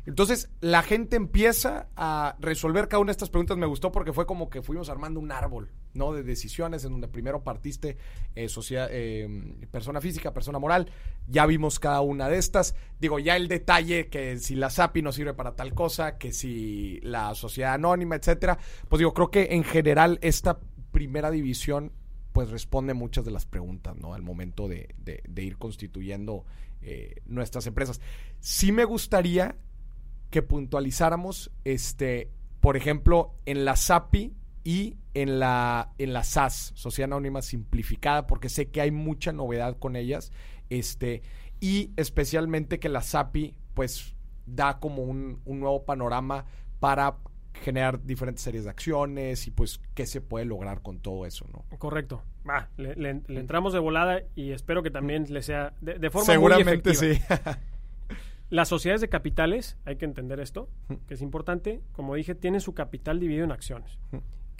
entonces la gente empieza a resolver cada una de estas preguntas. Me gustó porque fue como que fuimos armando un árbol, ¿no? De decisiones en donde primero partiste eh, eh, persona física, persona moral. Ya vimos cada una de estas. Digo, ya el detalle que si la SAPI no sirve para tal cosa, que si la sociedad anónima, etcétera. Pues digo, creo que en general esta primera división pues responde muchas de las preguntas, ¿no? Al momento de, ir constituyendo eh, nuestras empresas. Sí me gustaría que puntualizáramos, este, por ejemplo, en la SAPI y en la, en la SAS, Sociedad Anónima Simplificada, porque sé que hay mucha novedad con ellas, este, y especialmente que la SAPI, pues, da como un, nuevo panorama para generar diferentes series de acciones y pues qué se puede lograr con todo eso, ¿no?
Correcto. Va, le, entramos de volada y espero que también le sea de, forma
Seguramente
muy
sí.
Las sociedades de capitales, hay que entender esto, que es importante, como dije, tienen su capital dividido en acciones.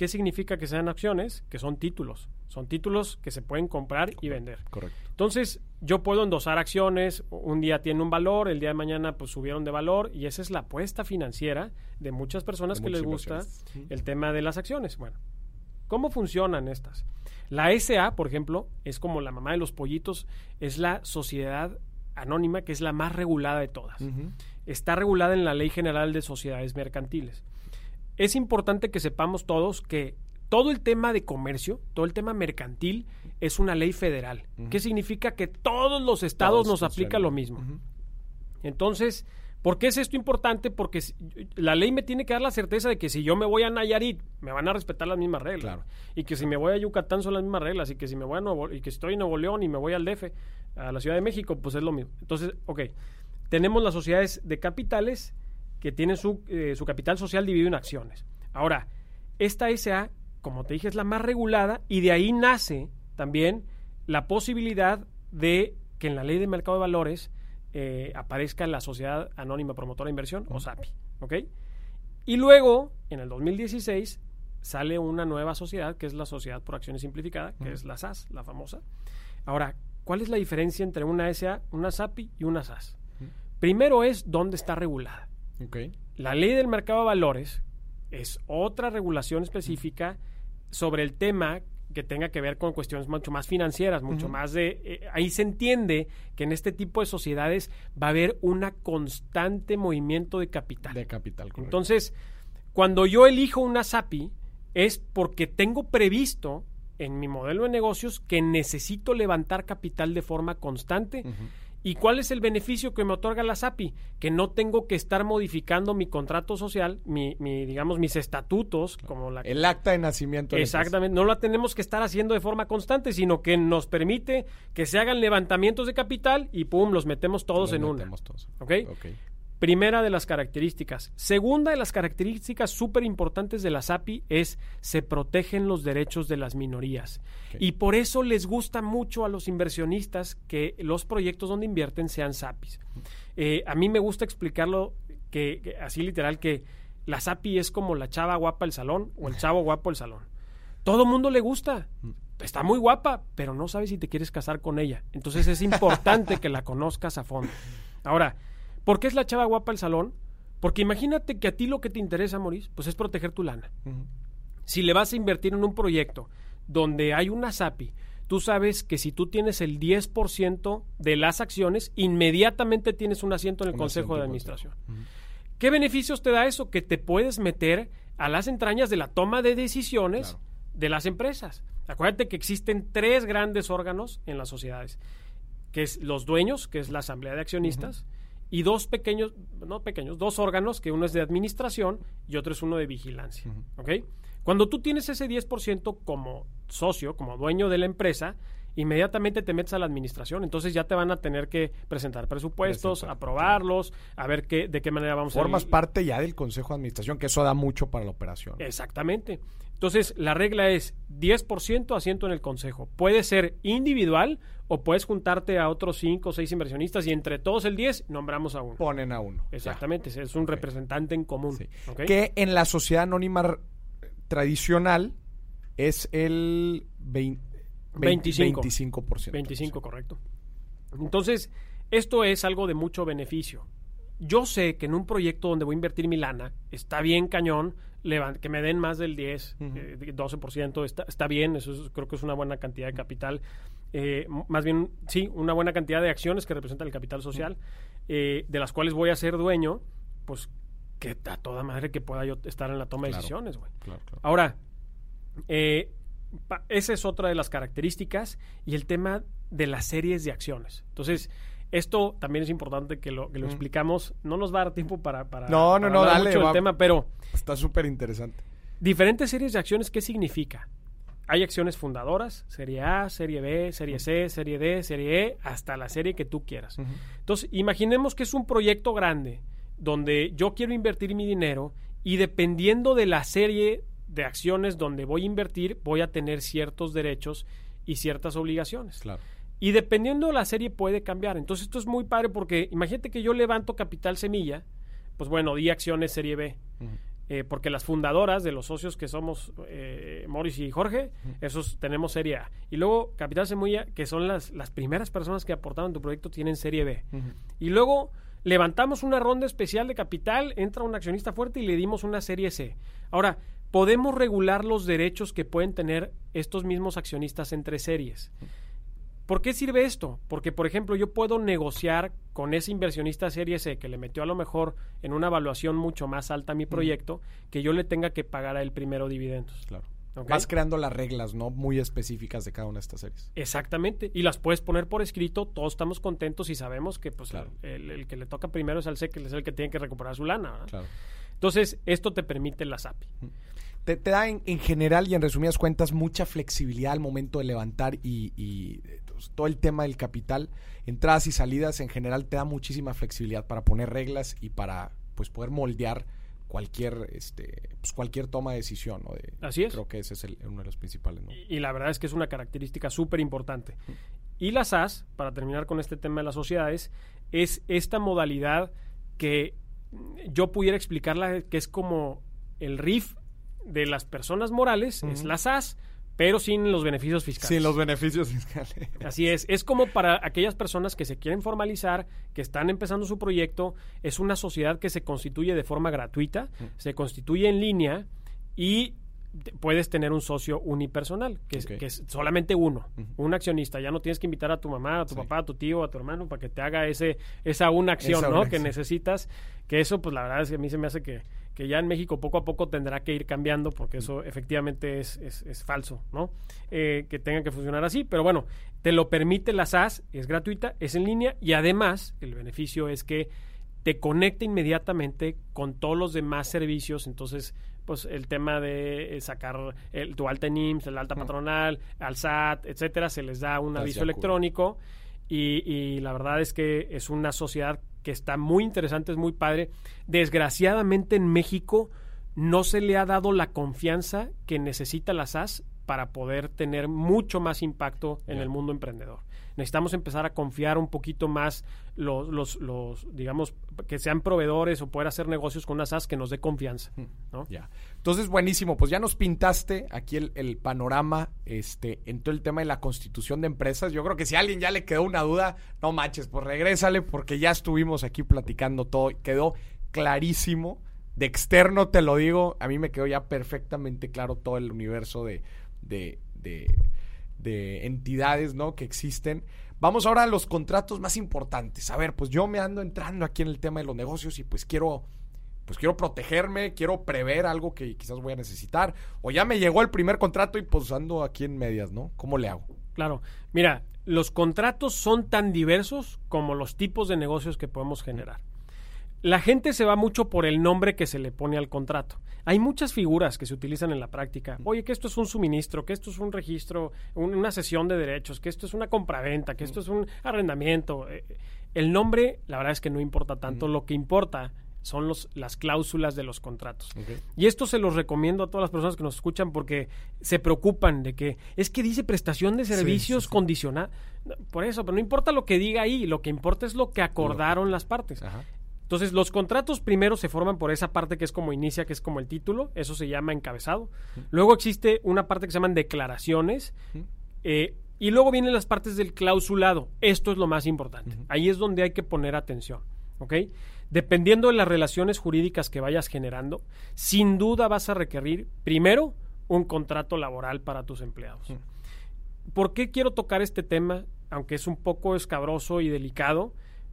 ¿Qué significa que sean acciones? Que son títulos. Son títulos que se pueden comprar y vender.
Correcto.
Entonces, yo puedo endosar acciones, un día tiene un valor, el día de mañana pues subieron de valor y esa es la apuesta financiera de muchas personas que les gusta el tema de las acciones. Bueno, ¿cómo funcionan estas? La SA, por ejemplo, es como la mamá de los pollitos, es la sociedad anónima, que es la más regulada de todas. Está regulada en la Ley General de Sociedades Mercantiles. Es importante que sepamos todos que todo el tema de comercio, todo el tema mercantil, es una ley federal. ¿Qué significa? Que todos los estados nos aplica lo mismo. Entonces, ¿Por qué es esto importante? Porque la ley me tiene que dar la certeza de que si yo me voy a Nayarit, me van a respetar las mismas reglas. Y que si me voy a Yucatán son las mismas reglas. Y que si me voy a Nuevo, y que estoy en Nuevo León y me voy al DF, a la Ciudad de México, pues es lo mismo. Entonces, ok, tenemos las sociedades de capitales que tienen su, eh, su capital social dividido en acciones. Ahora, esta SA, como te dije, es la más regulada y de ahí nace también la posibilidad de que en la ley de mercado de valores eh, aparezca la Sociedad Anónima Promotora de Inversión, o SAPI. ¿Ok? Y luego, en el 2016, sale una nueva sociedad, que es la Sociedad por Acciones Simplificada, que es la SAS, la famosa. Ahora, ¿cuál es la diferencia entre una SA, una SAPI y una SAS? Primero es dónde está regulada.
Okay.
La ley del mercado de valores es otra regulación específica sobre el tema que tenga que ver con cuestiones mucho más financieras, mucho más de... Eh, ahí se entiende que en este tipo de sociedades va a haber un constante movimiento de capital.
De capital, correcto.
Entonces, cuando yo elijo una SAPI, es porque tengo previsto en mi modelo de negocios que necesito levantar capital de forma constante. ¿Y cuál es el beneficio que me otorga la SAPI? Que no tengo que estar modificando mi contrato social, mi, digamos, mis estatutos, como la...
El acta de nacimiento.
Exactamente, no la tenemos que estar haciendo de forma constante, sino que nos permite que se hagan levantamientos de capital y pum, los metemos todos en metemos una. Todos. ¿Ok? Primera de las características. Segunda de las características súper importantes de la SAPI es se protegen los derechos de las minorías. Y por eso les gusta mucho a los inversionistas que los proyectos donde invierten sean SAPIs. Eh, a mí me gusta explicarlo que, así literal que la SAPI es como la chava guapa del salón o el chavo guapo del salón. Todo mundo le gusta. Mm. Está muy guapa, pero no sabes si te quieres casar con ella. Entonces es importante que la conozcas a fondo. Ahora, ¿Por qué es la chava guapa el salón? Porque imagínate que a ti lo que te interesa, Maurice, pues es proteger tu lana. Si le vas a invertir en un proyecto donde hay una SAPI, tú sabes que si tú tienes el 10% de las acciones, inmediatamente tienes un asiento en el
Un
Consejo de Administración. ¿Qué beneficios te da eso? Que te puedes meter a las entrañas de la toma de decisiones
Claro.
de las empresas. Acuérdate que existen tres grandes órganos en las sociedades, que es los dueños, que es la asamblea de accionistas, y dos pequeños, no pequeños, dos órganos, que uno es de administración y otro es uno de vigilancia. ¿ok? Cuando tú tienes ese 10% como socio, como dueño de la empresa, inmediatamente te metes a la administración. Entonces ya te van a tener que presentar presupuestos,
Presentar,
aprobarlos, a ver qué, de qué manera vamos a
Formas parte ya del Consejo de Administración, que eso da mucho para la operación.
Exactamente. Entonces, la regla es 10% asiento en el consejo. Puede ser individual o puedes juntarte a otros 5 o 6 inversionistas y entre todos el 10 nombramos a uno.
Ponen a uno. ya.
Exactamente, es un representante en común.
Que en la sociedad anónima tradicional es el vein- vein-
25.
25%.
25, correcto. Entonces, esto es algo de mucho beneficio. Yo sé que en un proyecto donde voy a invertir mi lana, está bien cañón que me den más del 10, eh, 12%, está, está bien, eso es- creo que es una buena cantidad de capital. Eh, más bien, sí, una buena cantidad de acciones que representan el capital social, eh, de las cuales voy a ser dueño, pues que a toda madre que pueda yo estar en la toma de decisiones, güey.
Claro, claro.
Ahora, eh, esa es otra de las características y el tema de las series de acciones. Entonces, esto también es importante que lo, que lo explicamos. No nos va a dar tiempo para, para,
No, no,
para
no,
hablar
dale,
mucho
va-
tema, pero
Está súper interesante.
diferentes series de acciones, ¿qué significa? Hay acciones fundadoras, serie A, serie B, serie C, serie D, serie E, hasta la serie que tú quieras. Entonces, imaginemos que es un proyecto grande donde yo quiero invertir mi dinero y dependiendo de la serie de acciones donde voy a invertir, voy a tener ciertos derechos y ciertas obligaciones.
Claro.
Y dependiendo de la serie puede cambiar. Entonces esto es muy padre porque imagínate que yo levanto capital semilla, pues bueno, di acciones serie B. Eh, porque las fundadoras de los socios que somos eh, Morris y Jorge, esos tenemos serie A. Y luego Capital Semilla, que son las, las primeras personas que aportaron tu proyecto, tienen serie B. Y luego levantamos una ronda especial de capital, entra un accionista fuerte y le dimos una serie C. Ahora, podemos regular los derechos que pueden tener estos mismos accionistas entre series. ¿Por qué sirve esto? Porque, por ejemplo, yo puedo negociar con ese inversionista serie C que le metió a lo mejor en una evaluación mucho más alta a mi proyecto, que yo le tenga que pagar a él primero dividendos.
Claro. Vas creando las reglas, ¿no? Muy específicas de cada una de estas series.
Exactamente, y las puedes poner por escrito, todos estamos contentos y sabemos que pues,
Claro.
el, el que le toca primero es al C, que es el que tiene que recuperar su lana. ¿verdad?
Claro.
Entonces, esto te permite la SAPI.
Te, te da en, en general y en resumidas cuentas mucha flexibilidad al momento de levantar y, y, pues, todo el tema del capital, entradas y salidas en general te da muchísima flexibilidad para poner reglas y para pues poder moldear cualquier este pues, cualquier toma de decisión ¿no? De-
Así es.
creo que ese es el- uno de los principales ¿no?
Y, y la verdad es que es una característica súper importante. Y la SAS, para terminar con este tema de las sociedades, es esta modalidad que yo pudiera explicarla que es como el RIF de las personas morales, es la SAS, pero sin los beneficios fiscales.
sin los beneficios fiscales
Así es, es como para aquellas personas que se quieren formalizar, que están empezando su proyecto, es una sociedad que se constituye de forma gratuita, se constituye en línea y puedes tener un socio unipersonal, que es, que es solamente uno, un accionista, ya no tienes que invitar a tu mamá, a tu
Sí.
papá, a tu tío, a tu hermano para que te haga ese esa una acción,
Esa
¿no?
una
que
acción.
necesitas, que eso pues la verdad es que a mí se me hace que que ya en México poco a poco tendrá que ir cambiando porque eso efectivamente es, es- es falso, ¿no? Eh, que tenga que funcionar así, pero bueno, te lo permite la SAS, es gratuita, es en línea y además el beneficio es que te conecta inmediatamente con todos los demás servicios, entonces pues el tema de eh, sacar el, tu alta en IMSS, el alta patronal, al SAT, etcétera, se les da un aviso electrónico y, y la verdad es que es una sociedad que está muy interesante, es muy padre. Desgraciadamente en México no se le ha dado la confianza que necesita la SAS para poder tener mucho más impacto en el mundo emprendedor. Necesitamos empezar a confiar un poquito más los, los, los, digamos, que sean proveedores o poder hacer negocios con una SAS que nos dé confianza. ¿no?
Ya. Entonces, buenísimo. Pues ya nos pintaste aquí el, el panorama este, en todo el tema de la constitución de empresas. Yo creo que si a alguien ya le quedó una duda, no manches, pues regrésale porque ya estuvimos aquí platicando todo. Quedó clarísimo. De externo te lo digo, a mí me quedó ya perfectamente claro todo el universo de, de, de, de entidades, ¿no? Que existen. Vamos ahora a los contratos más importantes. A ver, pues yo me ando entrando aquí en el tema de los negocios y pues quiero pues quiero protegerme, quiero prever algo que quizás voy a necesitar. O ya me llegó el primer contrato y pues ando aquí en medias, ¿no? ¿Cómo le hago?
Claro. Mira, los contratos son tan diversos como los tipos de negocios que podemos generar. La gente se va mucho por el nombre que se le pone al contrato. Hay muchas figuras que se utilizan en la práctica. Oye, que esto es un suministro, que esto es un registro, una sesión de derechos, que esto es una compraventa, que esto es un arrendamiento. Eh, el nombre, la verdad es que no importa tanto. Lo que importa son los, las cláusulas de los contratos. Y esto se los recomiendo a todas las personas que nos escuchan porque se preocupan de que es que dice prestación de servicios condicional. Por eso, pero no importa lo que diga ahí, lo que importa es lo que acordaron las partes. Entonces, los contratos primero se forman por esa parte que es como inicia, que es como el título, eso se llama encabezado. Luego existe una parte que se llaman declaraciones. Eh, y luego vienen las partes del clausulado. Esto es lo más importante. Ahí es donde hay que poner atención. ¿Ok? Dependiendo de las relaciones jurídicas que vayas generando, sin duda vas a requerir, primero, un contrato laboral para tus empleados. ¿Por qué quiero tocar este tema? Aunque es un poco escabroso y delicado,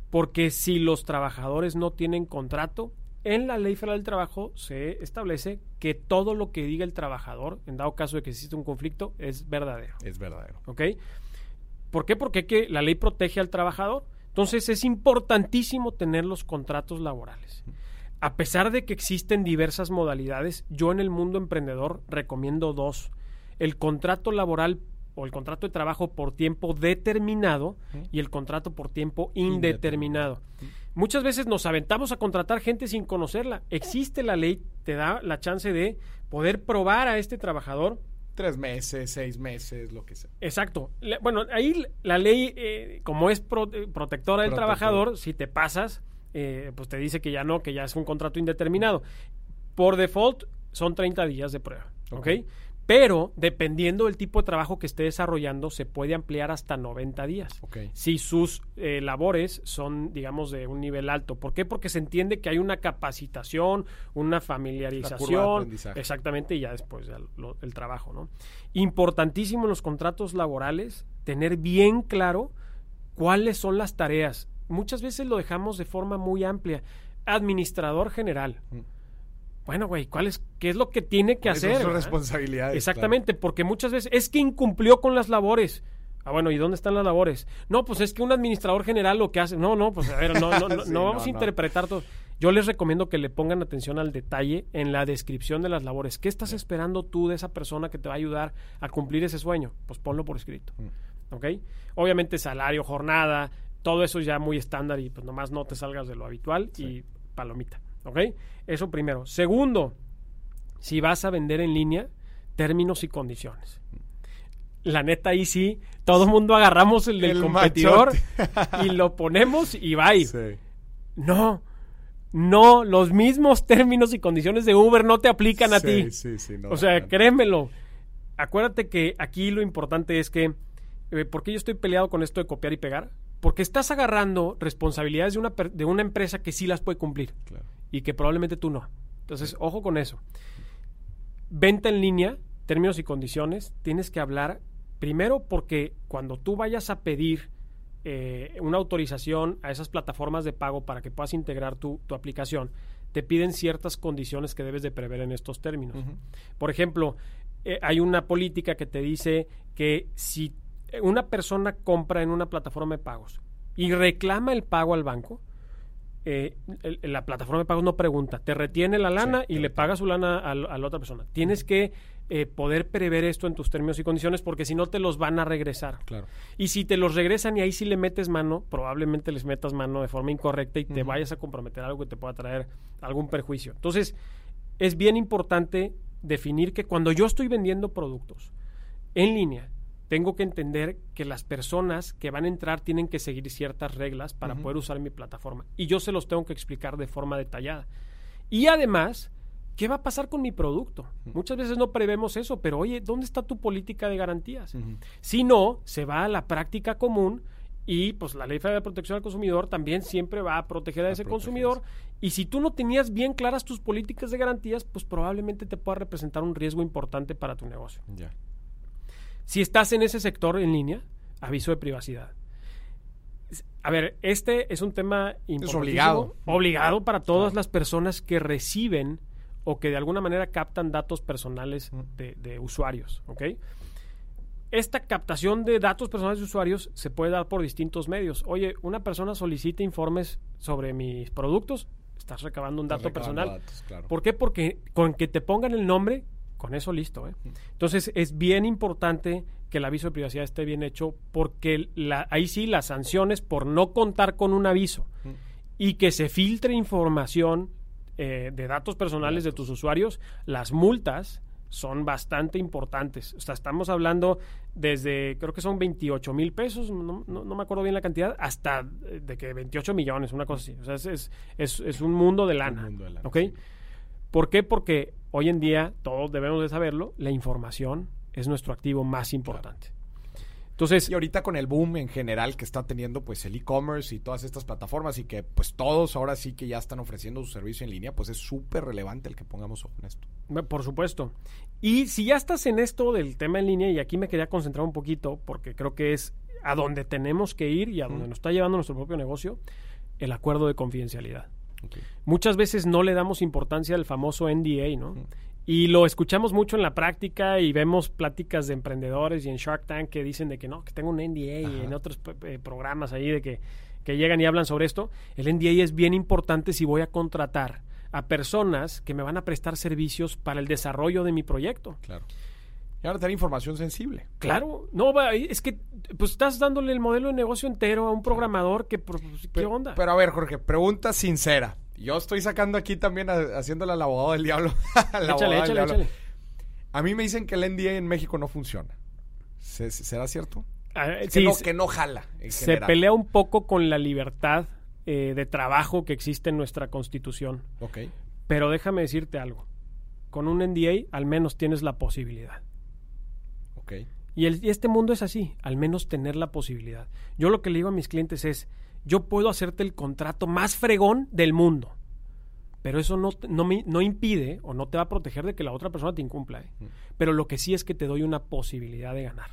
porque si los trabajadores no tienen contrato, en la Ley Federal del Trabajo se establece que todo lo que diga el trabajador, en dado caso de que existe un conflicto, es verdadero.
Es verdadero.
¿Ok? ¿Por qué? Porque que la ley protege al trabajador. Entonces es importantísimo tener los contratos laborales. A pesar de que existen diversas modalidades, yo en el mundo emprendedor recomiendo dos. El contrato laboral o el contrato de trabajo por tiempo determinado y el contrato por tiempo indeterminado. Muchas veces nos aventamos a contratar gente sin conocerla. Existe la ley, te da la chance de poder probar a este trabajador
tres meses, seis meses, lo que sea.
Exacto. bueno, ahí la ley, eh, como es eh, protectora del trabajador, si te pasas, eh, pues te dice que ya no, que ya es un contrato indeterminado. Por default, son 30 días de prueba. ¿Ok? Pero dependiendo del tipo de trabajo que esté desarrollando, se puede ampliar hasta 90 días. Si sus eh, labores son, digamos, de un nivel alto. ¿Por qué? Porque se entiende que hay una capacitación, una familiarización. Exactamente, y ya después el trabajo, ¿no? Importantísimo en los contratos laborales tener bien claro cuáles son las tareas. Muchas veces lo dejamos de forma muy amplia. Administrador general. Mm bueno, güey, ¿cuál es, ¿qué es lo que tiene que hacer?
Son responsabilidades.
Exactamente, porque muchas veces es que incumplió con las labores. Ah, bueno, ¿y dónde están las labores? No, pues es que un administrador general lo que hace. No, no, pues a ver, no, no, no, vamos a interpretar todo. Yo les recomiendo que le pongan atención al detalle en la descripción de las labores. ¿Qué estás esperando tú de esa persona que te va a ayudar a cumplir ese sueño? Pues ponlo por escrito. Mm. ¿Ok? Obviamente salario, jornada, todo eso ya muy estándar y pues nomás no te salgas de lo habitual y palomita. ¿Ok? Eso primero. Segundo, si vas a vender en línea, términos y condiciones. La neta, ahí sí, todo el mundo agarramos el del competidor y lo ponemos y va No, no, los mismos términos y condiciones de Uber no te aplican a ti. o sea, créemelo. Acuérdate que aquí lo importante es que, eh, ¿por qué yo estoy peleado con esto de copiar y pegar? Porque estás agarrando responsabilidades de una, de una empresa que sí las puede cumplir. Claro y que probablemente tú no. Entonces, ojo con eso. Venta en línea, términos y condiciones, tienes que hablar primero porque cuando tú vayas a pedir eh, una autorización a esas plataformas de pago para que puedas integrar tu, aplicación, te piden ciertas condiciones que debes de prever en estos términos. Por ejemplo, eh, hay una política que te dice que si una persona compra en una plataforma de pagos y reclama el pago al banco, eh, la plataforma de pagos no pregunta, te retiene la lana y le paga su lana a, la otra persona. Tienes que eh, poder prever esto en tus términos y condiciones porque si no te los van a regresar.
Claro.
Y si te los regresan y ahí sí le metes mano, probablemente les metas mano de forma incorrecta y te vayas a comprometer algo que te pueda traer algún perjuicio. Entonces, es bien importante definir que cuando yo estoy vendiendo productos en línea, tengo que entender que las personas que van a entrar tienen que seguir ciertas reglas para poder usar mi plataforma. Y yo se los tengo que explicar de forma detallada. Y además, ¿qué va a pasar con mi producto? Muchas veces no prevemos eso, pero oye, ¿dónde está tu política de garantías? Si no, se va a la práctica común y pues la Ley Federal de Protección al Consumidor también siempre va a proteger a, ese consumidor. Y si tú no tenías bien claras tus políticas de garantías, pues probablemente te pueda representar un riesgo importante para tu negocio.
Ya.
Si estás en ese sector en línea, aviso de privacidad. A ver, este es un tema importantísimo,
obligado.
obligado para todas las personas que reciben o que de alguna manera captan datos personales de, de usuarios, ¿ok? Esta captación de datos personales de usuarios se puede dar por distintos medios. Oye, una persona solicita informes sobre mis productos, estás recabando un
Estás
dato
recabando
personal.
datos, claro.
¿Por qué? Porque con que te pongan el nombre, con eso listo. ¿eh? Entonces es bien importante que el aviso de privacidad esté bien hecho porque la- ahí sí las sanciones por no contar con un aviso y que se filtre información eh, de datos personales de tus usuarios, las multas son bastante importantes. O sea, estamos hablando desde, creo que son 28 mil pesos, no, no- no me acuerdo bien la cantidad, hasta eh, de que 28 millones, una cosa así. O sea, es, es, es- es un mundo de lana.
mundo de lana,
¿ok?
sí.
¿Por qué? Porque hoy en día, todos debemos de saberlo, la información es nuestro activo más importante. Entonces,
Y ahorita con el boom en general que está teniendo pues el e-commerce y todas estas plataformas y que pues todos ahora sí que ya están ofreciendo su servicio en línea, pues es súper relevante el que pongamos en esto.
Por supuesto. Y si ya estás en esto del tema en línea, y aquí me quería concentrar un poquito, porque creo que es a donde tenemos que ir y a donde nos está llevando nuestro propio negocio, el acuerdo de confidencialidad. Muchas veces no le damos importancia al famoso NDA, ¿no? Y lo escuchamos mucho en la práctica y vemos pláticas de emprendedores y en Shark Tank que dicen de que no, que tengo un NDA y en otros p- p- programas ahí de que, que llegan y hablan sobre esto. El NDA es bien importante si voy a contratar a personas que me van a prestar servicios para el desarrollo de mi proyecto.
Claro. Y ahora tener información sensible.
Claro, no, va, es que pues estás dándole el modelo de negocio entero a un programador que, pues, ¿qué
Pero-
onda?
Pero a ver, Jorge, pregunta sincera. Yo estoy sacando aquí también, a- haciéndole al abogado del diablo. Al abogado
échale,
del
échale,
diablo.
échale.
A mí me dicen que el NDA en México no funciona. ¿Se- se- ¿Será cierto?
Ah,
Que,
sí,
no, que no jala. en
se
general.
pelea un poco con la libertad eh, de trabajo que existe en nuestra constitución.
Ok.
Pero déjame decirte algo. Con un NDA al menos tienes la posibilidad. Y, el- y este mundo es así, al menos tener la posibilidad. Yo lo que le digo a mis clientes es, yo puedo hacerte el contrato más fregón del mundo, pero eso no, no, me- no impide o no te va a proteger de que la otra persona te incumpla. ¿eh? Pero lo que sí es que te doy una posibilidad de ganar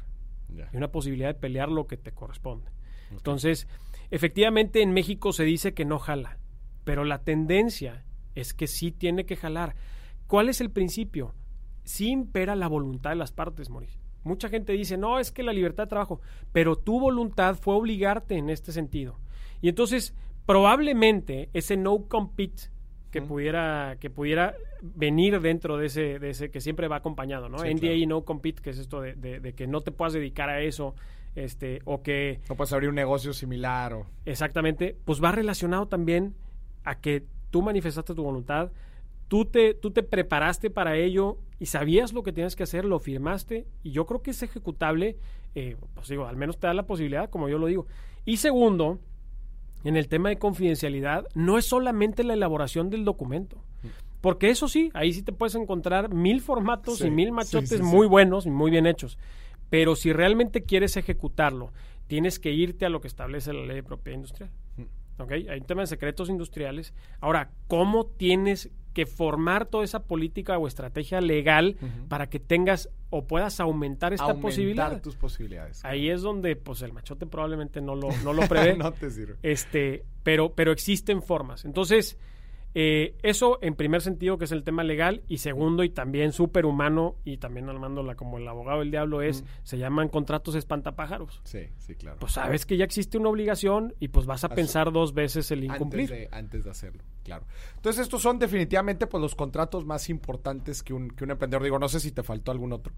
y una posibilidad de pelear lo que te corresponde. Entonces, efectivamente en México se dice que no jala, pero la tendencia es que sí tiene que jalar. ¿Cuál es el principio? Sí impera la voluntad de las partes, Mauricio. Mucha gente dice, no, es que la libertad de trabajo, pero tu voluntad fue obligarte en este sentido. Y entonces, probablemente ese no compete que pudiera que pudiera venir dentro de ese, de ese que siempre va acompañado, ¿no?
Sí,
NDA
claro.
y no compete, que es esto de, de- de que no te puedas dedicar a eso, este, o que
No puedes abrir un negocio similar o...
exactamente, pues va relacionado también a que tú manifestaste tu voluntad, tú te, tú te preparaste para ello y sabías lo que tienes que hacer, lo firmaste, y yo creo que es ejecutable, eh, pues digo, al menos te da la posibilidad, como yo lo digo. Y segundo, en el tema de confidencialidad, no es solamente la elaboración del documento. Porque eso sí, ahí sí te puedes encontrar mil formatos
Sí,
y mil machotes
sí, sí.
muy buenos y muy bien hechos. Pero si realmente quieres ejecutarlo, tienes que irte a lo que establece la ley de propiedad industrial. ¿Ok? Hay un tema de secretos industriales. Ahora, ¿cómo tienes que formar toda esa política o estrategia legal para que tengas o puedas aumentar esta
aumentar
posibilidad?
tus posibilidades.
Ahí es donde pues el machote probablemente no lo, no lo prevé.
no te sirve.
Este, pero, pero existen formas. Entonces, eh, eso en primer sentido, que es el tema legal, y segundo, y también súper humano, y también armándola como el abogado del diablo, es, se llaman contratos espantapájaros.
Sí, sí, claro.
Pues sabes que ya existe una obligación y pues vas a pensar dos veces el
antes
incumplir.
de, antes de hacerlo, claro. Entonces, estos son definitivamente pues, los contratos más importantes que un, que un emprendedor. Digo, no sé si te faltó algún otro.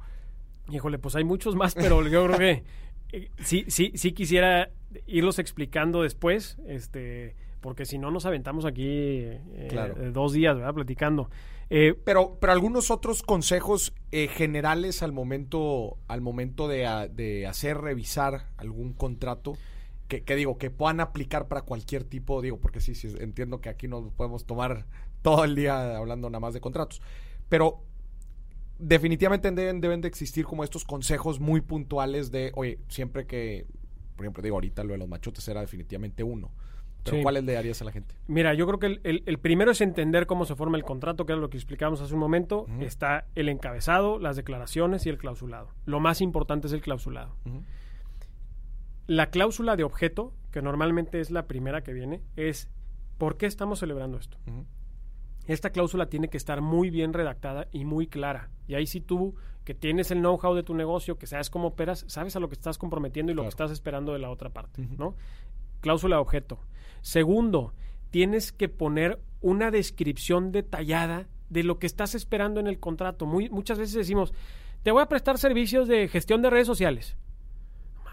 Híjole, pues hay muchos más, pero yo creo que eh, sí, sí, sí quisiera irlos explicando después, este, porque si no nos aventamos aquí eh,
Claro.
eh, dos días, ¿verdad? Platicando. Eh,
Pero, pero algunos otros consejos eh, generales al momento, al momento de, a- de hacer revisar algún contrato que, que digo, que puedan aplicar para cualquier tipo, digo, porque sí, sí, entiendo que aquí no podemos tomar todo el día hablando nada más de contratos. Pero definitivamente deben, deben de existir como estos consejos muy puntuales de, oye, siempre que, por ejemplo, digo, ahorita lo de los machotes era definitivamente uno. Pero
Sí.
¿cuáles le darías a la gente?
Mira, yo creo que el, el- el primero es entender cómo se forma el contrato, que era lo que explicábamos hace un momento. Está el encabezado, las declaraciones y el clausulado. Lo más importante es el clausulado. La cláusula de objeto, que normalmente es la primera que viene, es ¿por qué estamos celebrando esto? Esta cláusula tiene que estar muy bien redactada y muy clara. Y ahí si tú, que tienes el know-how de tu negocio, que sabes cómo operas, sabes a lo que estás comprometiendo y lo que estás esperando de la otra parte. ¿no? Cláusula de objeto. Segundo, tienes que poner una descripción detallada de lo que estás esperando en el contrato. Muy, muchas veces decimos, te voy a prestar servicios de gestión de redes sociales.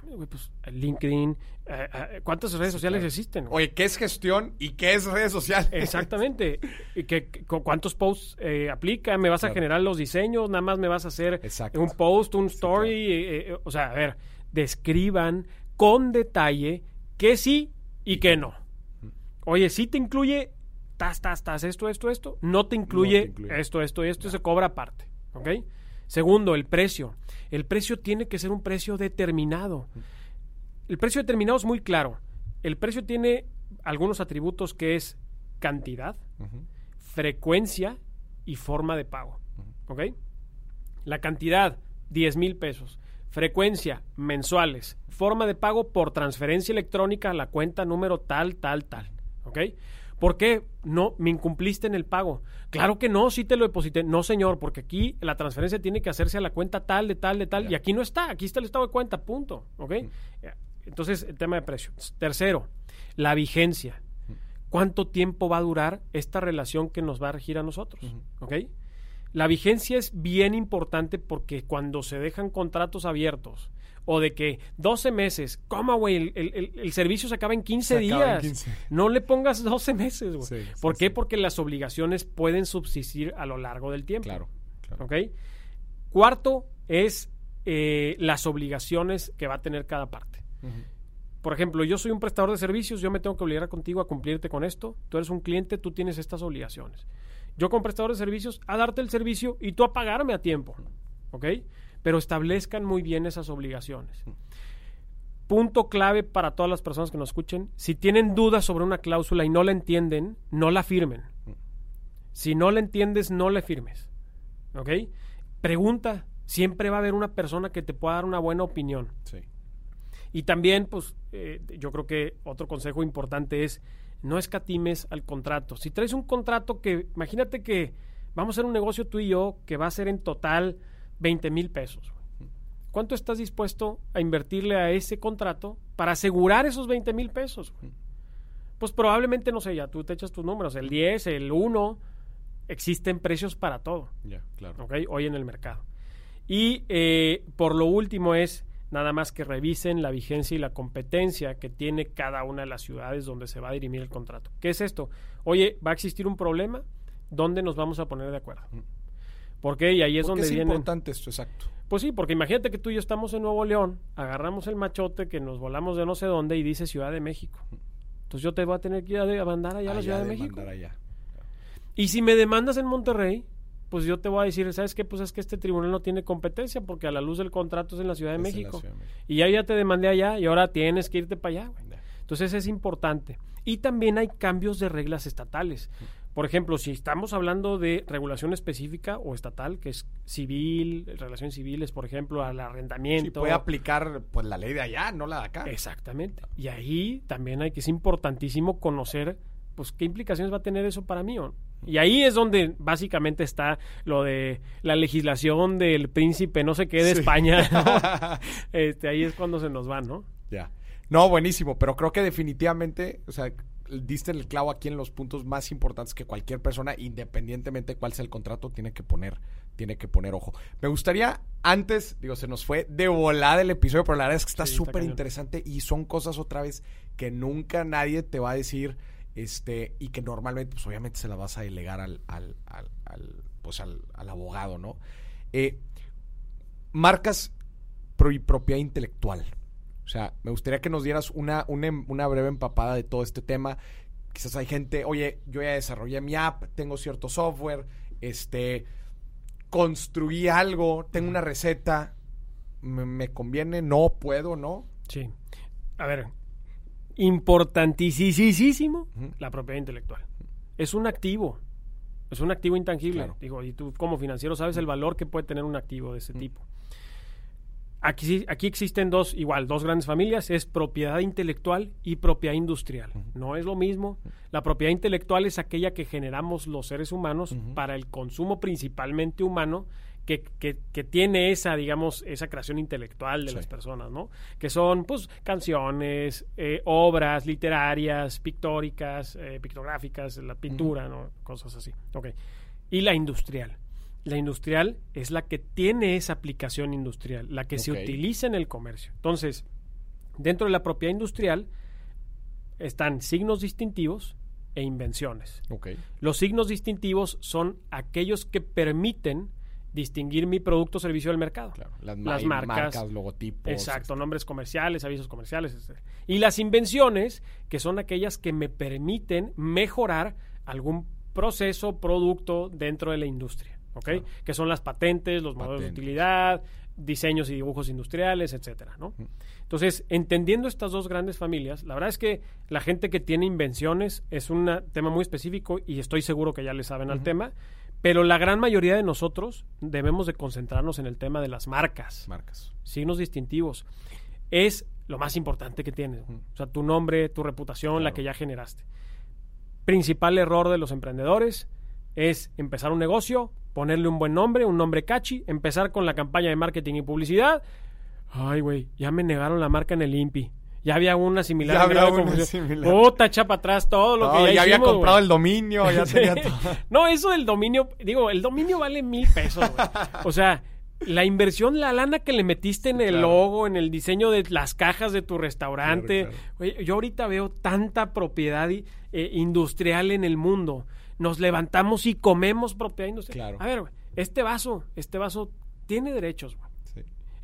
Güey, pues LinkedIn, eh, eh, ¿cuántas redes sociales
claro.
existen?
Oye, ¿qué es gestión y qué es redes sociales?
Exactamente. ¿Y cu- ¿Cuántos posts eh, aplica? ¿Me vas a generar los diseños? ¿Nada más me vas a hacer
Exacto.
un post, un story? eh, eh, o sea, a ver, describan con detalle qué sí y qué no. Oye, si te incluye tas, tas, tas, esto, esto, esto. No te incluye,
No te incluye.
esto, esto, esto. Se cobra aparte. ¿Ok? Segundo, el precio. El precio tiene que ser un precio determinado. El precio determinado es muy claro. El precio tiene algunos atributos que es cantidad, frecuencia y forma de pago. ¿Ok? La cantidad, 10 mil pesos. Frecuencia, mensuales. Forma de pago por transferencia electrónica a la cuenta número tal, tal, tal. ¿Ok? ¿Por qué no me incumpliste en el pago? Claro que no, sí te lo deposité. No, señor, porque aquí la transferencia tiene que hacerse a la cuenta tal, de tal, de tal. Y aquí no está, aquí está el estado de cuenta, punto. ¿Ok? Entonces, el tema de precio. Tercero, la vigencia. ¿Cuánto tiempo va a durar esta relación que nos va a regir a nosotros? ¿Ok? La vigencia es bien importante porque cuando se dejan contratos abiertos o de que 12 meses, ¿cómo, güey? El, el- servicio se acaba en 15
Se acaba en
días.
15.
No le pongas 12 meses, güey.
Sí, sí,
¿Por qué?
sí.
Porque las obligaciones pueden subsistir a lo largo del tiempo.
Claro, claro.
¿Ok? Cuarto es eh, las obligaciones que va a tener cada parte. Por ejemplo, yo soy un prestador de servicios, yo me tengo que obligar contigo a cumplirte con esto. Tú eres un cliente, tú tienes estas obligaciones. Yo como prestador de servicios, a darte el servicio y tú a pagarme a tiempo. ¿Ok? Pero establezcan muy bien esas obligaciones. Punto clave para todas las personas que nos escuchen. Si tienen dudas sobre una cláusula y no la entienden, no la firmen. Si no la entiendes, no la firmes. ¿Ok? Pregunta. Siempre va a haber una persona que te pueda dar una buena opinión.
Sí.
Y también, pues, eh, yo creo que otro consejo importante es no escatimes al contrato. Si traes un contrato que, imagínate que vamos a hacer un negocio tú y yo que va a ser en total 20 mil pesos. ¿Cuánto estás dispuesto a invertirle a ese contrato para asegurar esos 20 mil pesos? Pues probablemente, no sé, ya tú te echas tus números, el 10, el 1, existen precios para todo.
Ya, claro.
¿ok? Hoy en el mercado. Y eh, por lo último es nada más que revisen la vigencia y la competencia que tiene cada una de las ciudades donde se va a dirimir el contrato. ¿Qué es esto? Oye, ¿va a existir un problema? ¿Dónde nos vamos a poner de acuerdo? ¿Por qué? Y ahí es
Porque
donde
es
vienen...
importante esto, exacto.
Pues sí, porque imagínate que tú y yo estamos en Nuevo León, agarramos el machote que nos volamos de no sé dónde y dice Ciudad de México. Entonces yo te voy a tener que ir a mandar allá a la Ciudad de
de
México.
allá.
Y si me demandas en Monterrey, pues yo te voy a decir, ¿sabes qué? Pues es que este tribunal no tiene competencia porque a la luz del contrato es en la Ciudad de
la
México.
Ciudad de México.
Y ya, ya te demandé allá y ahora tienes que irte para allá. güey. Entonces es importante. Y también hay cambios de reglas estatales. Por ejemplo, si estamos hablando de regulación específica o estatal, que es civil, relaciones civiles, por ejemplo, al
Sí,
arrendamiento.
puede aplicar pues la ley de allá, no la de acá.
Exactamente. Y ahí también hay que es importantísimo conocer pues qué implicaciones va a tener eso para mí. ¿o? Y ahí es donde básicamente está lo de la legislación del príncipe no sé qué de
Sí.
España. ¿no? este, ahí es cuando se nos va, ¿no?
Ya. No, buenísimo, pero creo que definitivamente, o sea, diste el clavo aquí en los puntos más importantes que cualquier persona, independientemente de cuál sea el contrato, tiene que poner, tiene que poner ojo. Me gustaría, antes, digo, se nos fue de volada el episodio, pero la verdad es que está súper interesante y son cosas otra vez que nunca nadie te va a decir, este, y que normalmente, pues obviamente se las vas a delegar al, al, al, al, pues al, abogado, ¿no? Eh, marcas pro- y propiedad intelectual. O sea, me gustaría que nos dieras una, una, una breve empapada de todo este tema. Quizás hay gente, oye, yo ya desarrollé mi app, tengo cierto software, este, construí algo, tengo una receta, me, me conviene, no puedo, ¿no?
Sí. A ver, importantísimo la propiedad intelectual. Es un activo. Es un activo intangible. Digo, y tú como financiero sabes el valor que puede tener un activo de ese tipo. Aquí, aquí existen dos, igual, dos grandes familias, es propiedad intelectual y propiedad industrial. No es lo mismo. La propiedad intelectual es aquella que generamos los seres humanos para el consumo principalmente humano, que, que, tiene esa, digamos, esa creación intelectual de las personas, ¿no? Que son, pues, canciones, eh, obras literarias, pictóricas, eh, pictográficas, la pintura, ¿no? Cosas así. Ok. Y la industrial. La industrial es la que tiene esa aplicación industrial, la que se utiliza en el comercio. Entonces, dentro de la propiedad industrial están signos distintivos e invenciones. Los signos distintivos son aquellos que permiten distinguir mi producto o servicio del mercado.
las, marcas, logotipos.
Exacto, nombres comerciales, avisos comerciales. Y las invenciones, que son aquellas que me permiten mejorar algún proceso, producto dentro de la industria. ¿Ok? Que son las patentes, los modelos de utilidad, diseños y dibujos industriales, etcétera, ¿no? Entonces, entendiendo estas dos grandes familias, la verdad es que la gente que tiene invenciones es un tema muy específico y estoy seguro que ya le saben al tema, pero la gran mayoría de nosotros debemos de concentrarnos en el tema de las marcas.
Marcas.
Signos distintivos. Es lo más importante que tienes. O sea, tu nombre, tu reputación, la que ya generaste. Principal error de los emprendedores es empezar un negocio, ponerle un buen nombre, un nombre catchy, empezar con la campaña de marketing y publicidad. Ay, güey, ya me negaron la marca en el INPI ya había una similar.
Ya había una similar.
Puta, echa para atrás todo lo que
ya, ya había comprado el dominio, ya tenía todo.
No, eso del dominio, digo, el dominio vale mil pesos, güey. O sea, la inversión, la lana que le metiste en el logo, en el diseño de las cajas de tu restaurante. yo ahorita veo tanta propiedad eh, industrial en el mundo. Nos levantamos y comemos propiedad industrial. A ver, este vaso, este vaso tiene derechos, güey.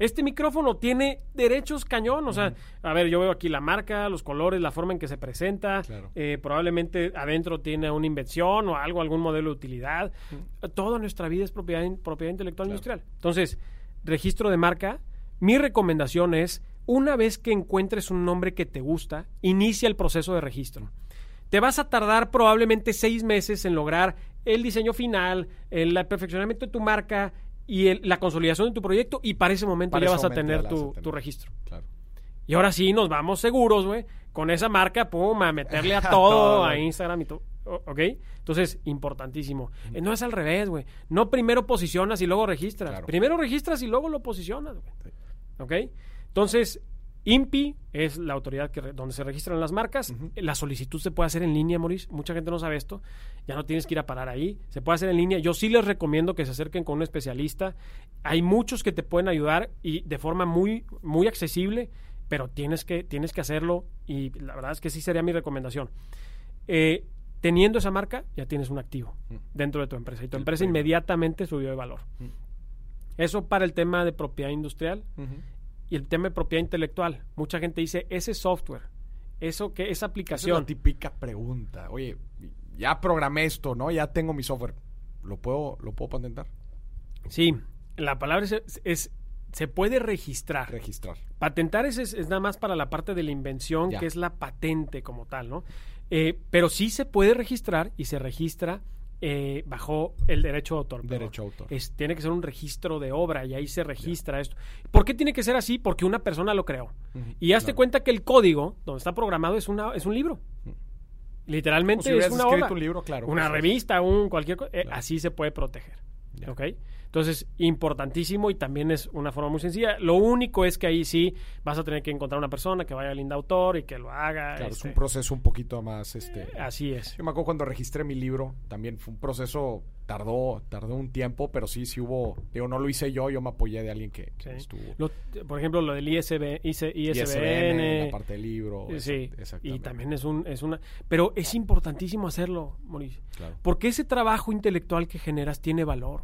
Este micrófono tiene derechos cañón. O sea, a ver, yo veo aquí la marca, los colores, la forma en que se presenta. Eh, probablemente adentro tiene una invención o algo, algún modelo de utilidad. Toda nuestra vida es propiedad, propiedad intelectual industrial. Entonces, registro de marca. Mi recomendación es, una vez que encuentres un nombre que te gusta, inicia el proceso de registro. Te vas a tardar probablemente seis meses en lograr el diseño final, el perfeccionamiento de tu marca, y la consolidación de tu proyecto y para ese momento ya vas a tener tu, registro. Y ahora sí nos vamos seguros, güey, con esa marca, pum, a meterle a todo, a Instagram y todo. ¿Ok? Entonces, importantísimo. Eh, no es al revés, güey. No primero posicionas y luego registras. Primero registras y luego lo posicionas, güey. ¿Ok? Entonces, INPI es la autoridad que donde se registran las marcas. La solicitud se puede hacer en línea, Maurice. Mucha gente no sabe esto. Ya no tienes que ir a parar ahí. Se puede hacer en línea. Yo sí les recomiendo que se acerquen con un especialista. Hay muchos que te pueden ayudar y de forma muy, muy accesible, pero tienes que, tienes que hacerlo y la verdad es que sí sería mi recomendación. Eh, teniendo esa marca, ya tienes un activo dentro de tu empresa y tu empresa inmediatamente subió de valor. Eso para el tema de propiedad industrial y el tema de propiedad intelectual. Mucha gente dice, ese software, eso que esa aplicación.
Esa es la típica pregunta. Oye, ya programé esto, ¿no? Ya tengo mi software. ¿Lo puedo, lo puedo patentar?
Sí, la palabra es, se puede registrar.
Registrar.
Patentar es, es, nada más para la parte de la invención, que es la patente como tal, ¿no? Eh, pero sí se puede registrar y se registra eh, bajo el derecho de autor.
Derecho autor.
Es, tiene que ser un registro de obra y ahí se registra esto. ¿Por qué tiene que ser así? Porque una persona lo creó. y hazte cuenta que el código donde está programado es, una, es un libro. Literalmente es una obra.
un libro, claro.
Una revista, un cualquier cosa. Eh, así se puede proteger. ¿Ok? Entonces, importantísimo y también es una forma muy sencilla. Lo único es que ahí sí vas a tener que encontrar una persona que vaya al autor y que lo haga.
Claro, es un este, proceso un poquito más... este
Así es.
Yo me acuerdo cuando registré mi libro, también fue un proceso, tardó, tardó un tiempo, pero sí, sí hubo... Digo, no lo hice yo, yo me apoyé de alguien que, estuvo...
por ejemplo, lo del ISB, ISBN...
la parte del libro.
Sí, y también es, un, es una... Pero es importantísimo hacerlo, Mauricio. Claro. Porque ese trabajo intelectual que generas tiene valor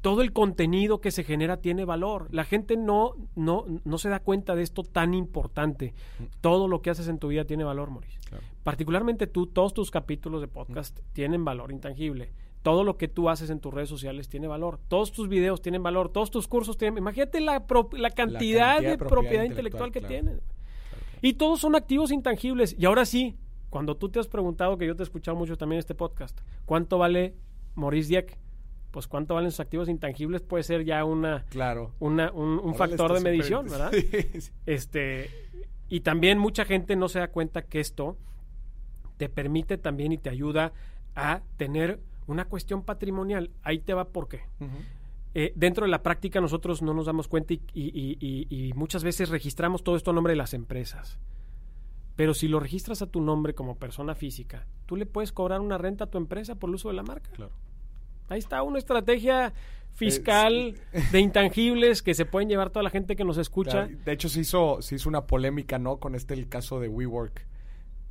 todo el contenido que se genera tiene valor. La gente no, no, no se da cuenta de esto tan importante. Todo lo que haces en tu vida tiene valor, Mauricio. Particularmente tú, todos tus capítulos de podcast tienen valor intangible. Todo lo que tú haces en tus redes sociales tiene valor. Todos tus videos tienen valor. Todos tus cursos tienen... Imagínate la, la, cantidad, de propiedad, intelectual, que tienen. Y todos son activos intangibles. Y ahora sí, cuando tú te has preguntado, que yo te he escuchado mucho también este podcast, ¿cuánto vale Maurice Dieck? Pues cuánto valen sus activos intangibles puede ser ya una,
Claro.
una, un, factor de medición, ¿verdad?
Sí.
Este, y también mucha gente no se da cuenta que esto te permite también y te ayuda a tener una cuestión patrimonial. Ahí te va por qué. Eh, dentro de la práctica nosotros no nos damos cuenta y, y- y- y- y muchas veces registramos todo esto a nombre de las empresas. Pero si lo registras a tu nombre como persona física, tú le puedes cobrar una renta a tu empresa por el uso de la marca.
Claro.
Ahí está una estrategia fiscal de intangibles que se pueden llevar toda la gente que nos escucha.
Claro, De hecho, se hizo, se hizo una polémica, ¿no? Con este el caso de WeWork.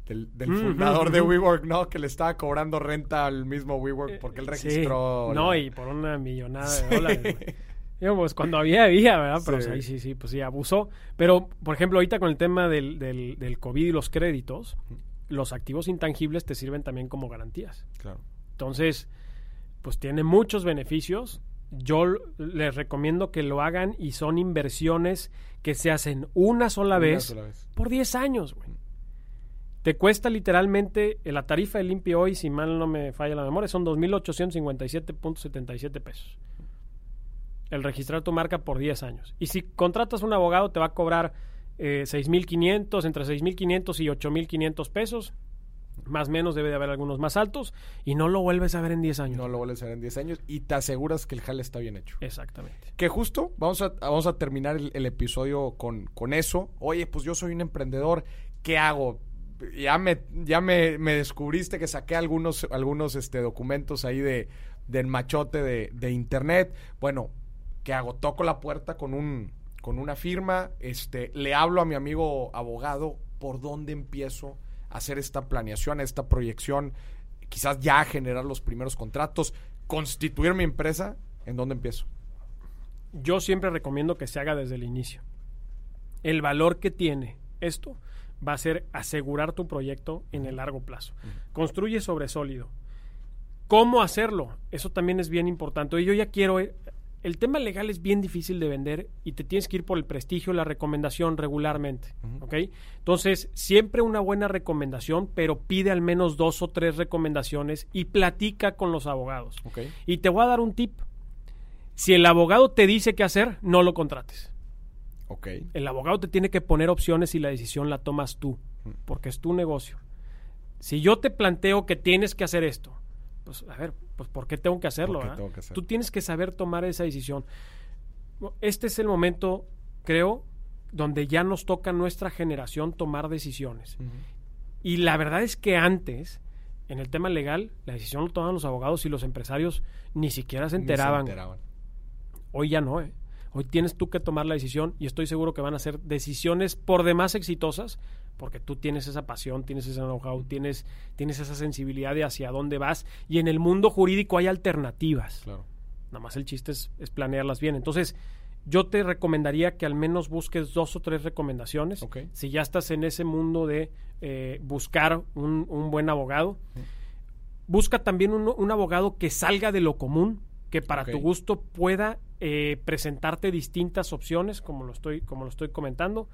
Del, fundador de. WeWork, ¿no? Que le estaba cobrando renta al mismo WeWork porque él
Eh, Sí.
registró.
No, y por una millonada de dólares. pues cuando había, había, ¿verdad? Pero
Sí.
sí, sí, sí, pues sí, abusó. Pero, por ejemplo, ahorita con el tema del, del, del COVID y los créditos, los activos intangibles te sirven también como garantías.
Claro.
Entonces, pues tiene muchos beneficios. Yo les recomiendo que lo hagan y son inversiones que se hacen una sola
Una
vez
sola vez.
por 10 años, güey. Te cuesta literalmente eh, la tarifa de limpio hoy, si mal no me falla la memoria, son 2.857.77 pesos. El registrar tu marca por 10 años. Y si contratas un abogado, te va a cobrar eh, 6.500, entre 6.500 y 8.500 pesos. Más o menos debe de haber algunos más altos. Y no lo vuelves a ver en 10 años.
No lo vuelves a ver en 10 años y te aseguras que el jale está bien hecho.
Exactamente.
Que justo vamos a, vamos a terminar el, el episodio con, con eso. Oye, pues yo soy un emprendedor. ¿Qué hago? Ya me, ya me, me descubriste que saqué algunos, algunos este, documentos ahí de, del machote de, de internet. Bueno, ¿qué hago? Toco la puerta con un con una firma, este, le hablo a mi amigo abogado por dónde empiezo a hacer esta planeación, esta proyección, quizás ya generar los primeros contratos, constituir mi empresa, ¿en dónde empiezo?
Yo siempre recomiendo que se haga desde el inicio. El valor que tiene esto va a ser asegurar tu proyecto en el largo plazo. Construye sobre sólido. ¿Cómo hacerlo? Eso también es bien importante. Y yo ya quiero... eh, El tema legal es bien difícil de vender y te tienes que ir por el prestigio, la recomendación regularmente. ¿ok? Entonces, siempre una buena recomendación, pero pide al menos dos o tres recomendaciones y platica con los abogados. Y te voy a dar un tip. Si el abogado te dice qué hacer, no lo contrates.
Ok.
El abogado te tiene que poner opciones y la decisión la tomas tú, porque es tu negocio. Si yo te planteo que tienes que hacer esto, pues a ver, pues ¿por qué tengo que hacerlo?
Hacerlo?
Tú tienes que saber tomar esa decisión. Este es el momento, creo, donde ya nos toca a nuestra generación tomar decisiones. Y la verdad es que antes, en el tema legal, la decisión lo tomaban los abogados y los empresarios ni siquiera se enteraban.
enteraban.
Hoy ya no, ¿eh? Hoy tienes tú que tomar la decisión y estoy seguro que van a ser decisiones por demás exitosas porque tú tienes esa pasión, tienes ese know-how, tienes, tienes esa sensibilidad de hacia dónde vas y en el mundo jurídico hay alternativas.
Claro.
Nada más el chiste es, es planearlas bien. Entonces, yo te recomendaría que al menos busques dos o tres recomendaciones.
Ok.
Si ya estás en ese mundo de eh, buscar un, un buen abogado, busca también un, un abogado que salga de lo común, que para tu gusto pueda eh, presentarte distintas opciones, como lo estoy, como lo estoy comentando.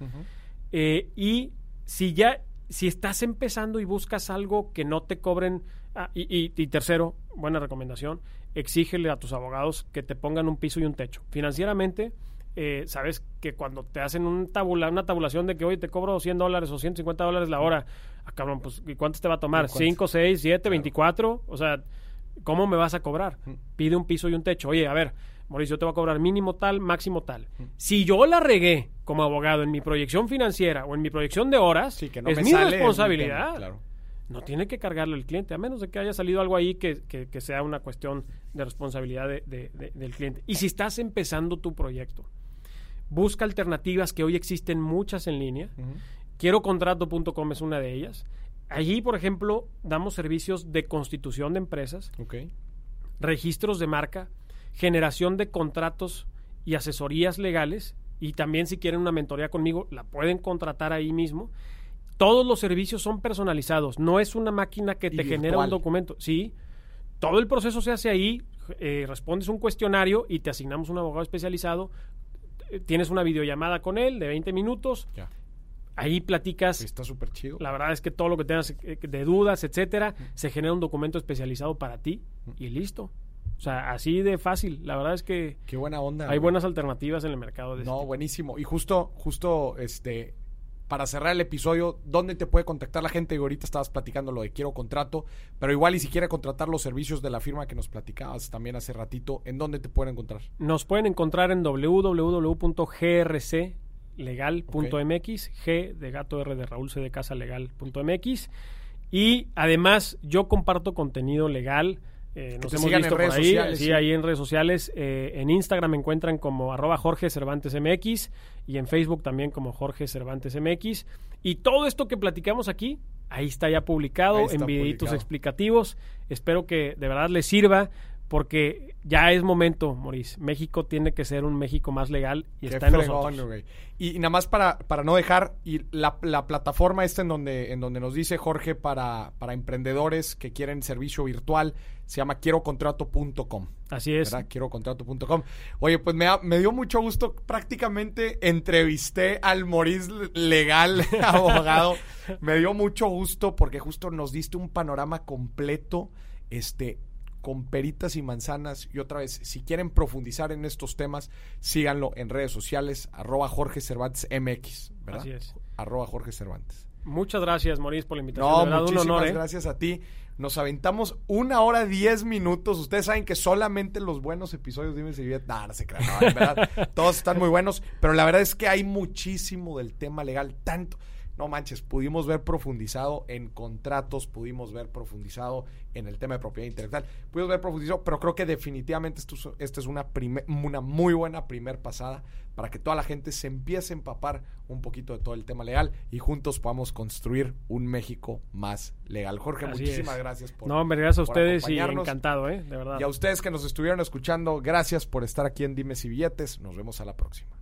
Eh, y si ya, si estás empezando y buscas algo que no te cobren, ah, y, y- y tercero, buena recomendación, exígele a tus abogados que te pongan un piso y un techo. Financieramente, eh, sabes que cuando te hacen un tabula, una tabulación de que, oye, te cobro 100 dólares o 150 dólares la hora, ah, cabrón, pues, ¿y cuánto te va a tomar?
¿Y cuánto?
¿5, 6, 7,
Claro.
24? O sea, ¿cómo me vas a cobrar? Pide un piso y un techo. Oye, a ver, Mauricio, yo te voy a cobrar mínimo tal, máximo tal. Si yo la regué como abogado en mi proyección financiera o en mi proyección de horas,
Sí, que no
es mi responsabilidad.
tema, claro.
No tiene que cargarle el cliente, a menos de que haya salido algo ahí que, que- que sea una cuestión de responsabilidad de- de- de- del cliente. Y si estás empezando tu proyecto, busca alternativas que hoy existen muchas en línea. Quierocontrato.com es una de ellas. Allí, por ejemplo, damos servicios de constitución de empresas, registros de marca, generación de contratos y asesorías legales. Y también si quieren una mentoría conmigo, la pueden contratar ahí mismo. Todos los servicios son personalizados. No es una máquina que te genera un documento. Sí, todo el proceso se hace ahí. eh, respondes un cuestionario y te asignamos un abogado especializado. eh, Tienes una videollamada con él de 20 minutos
Ya.
Ahí platicas.
Está súper chido.
La verdad es que todo lo que tengas eh, de dudas, etcétera, se genera un documento especializado para ti y listo. O sea, así de fácil. La verdad es que
Qué buena onda.
hay
güey.
buenas alternativas en el mercado. De
No,
este
buenísimo. Y justo, justo, este, para cerrar el episodio, ¿dónde te puede contactar la gente? Y ahorita estabas platicando lo de quiero contrato, pero igual y si quiere contratar los servicios de la firma que nos platicabas también hace ratito, ¿en dónde te pueden encontrar?
Nos pueden encontrar en www.grclegal.mx, G de gato R de Raúl C de casa legal.mx. Y además, yo comparto contenido legal. eh, nos hemos
en
visto por
redes
ahí,
sociales,
sí,
sí.
ahí en redes sociales. eh, en Instagram me encuentran como arroba Jorge Cervantes MX y en Facebook también como Jorge Cervantes MX. Y todo esto que platicamos aquí, ahí está ya publicado
está
en videitos
publicado.
explicativos. Espero que de verdad les sirva porque ya es momento, Maurice. México tiene que ser un México más legal y
Qué
está en
fregón,
nosotros.
güey. Y, y nada más para, para no dejar, y la, la plataforma esta en donde, en donde nos dice Jorge para, para emprendedores que quieren servicio virtual, se llama quierocontrato.com.
Así es.
Quierocontrato.com. Oye, pues me, me dio mucho gusto. Prácticamente entrevisté al Moris legal, abogado. Me dio mucho gusto porque justo nos diste un panorama completo, este, con peritas y manzanas. Y otra vez, si quieren profundizar en estos temas, síganlo en redes sociales, arroba Jorge Cervantes MX, ¿verdad?
Así es.
Arroba Jorge Cervantes.
Muchas gracias, Maurice, por la invitación.
No,
de verdad, un
muchísimas
honor, ¿eh?
gracias a ti. Nos aventamos una hora diez minutos. Ustedes saben que solamente los buenos episodios Dime si Viet- No, no se crean, no, en verdad, todos están muy buenos. Pero la verdad es que hay muchísimo del tema legal. Tanto. No manches, pudimos ver profundizado en contratos, pudimos ver profundizado en el tema de propiedad intelectual, pudimos ver profundizado, pero creo que definitivamente esto, es- esta es una, primer- una muy buena primer pasada para que toda la gente se empiece a empapar un poquito de todo el tema legal y juntos podamos construir un México más legal. Jorge,
Así
muchísimas
es.
gracias por
No, hombre, gracias a ustedes y encantado, ¿eh? De verdad.
Y a ustedes que nos estuvieron escuchando, gracias por estar aquí en Dimes y Billetes. Nos vemos a la próxima.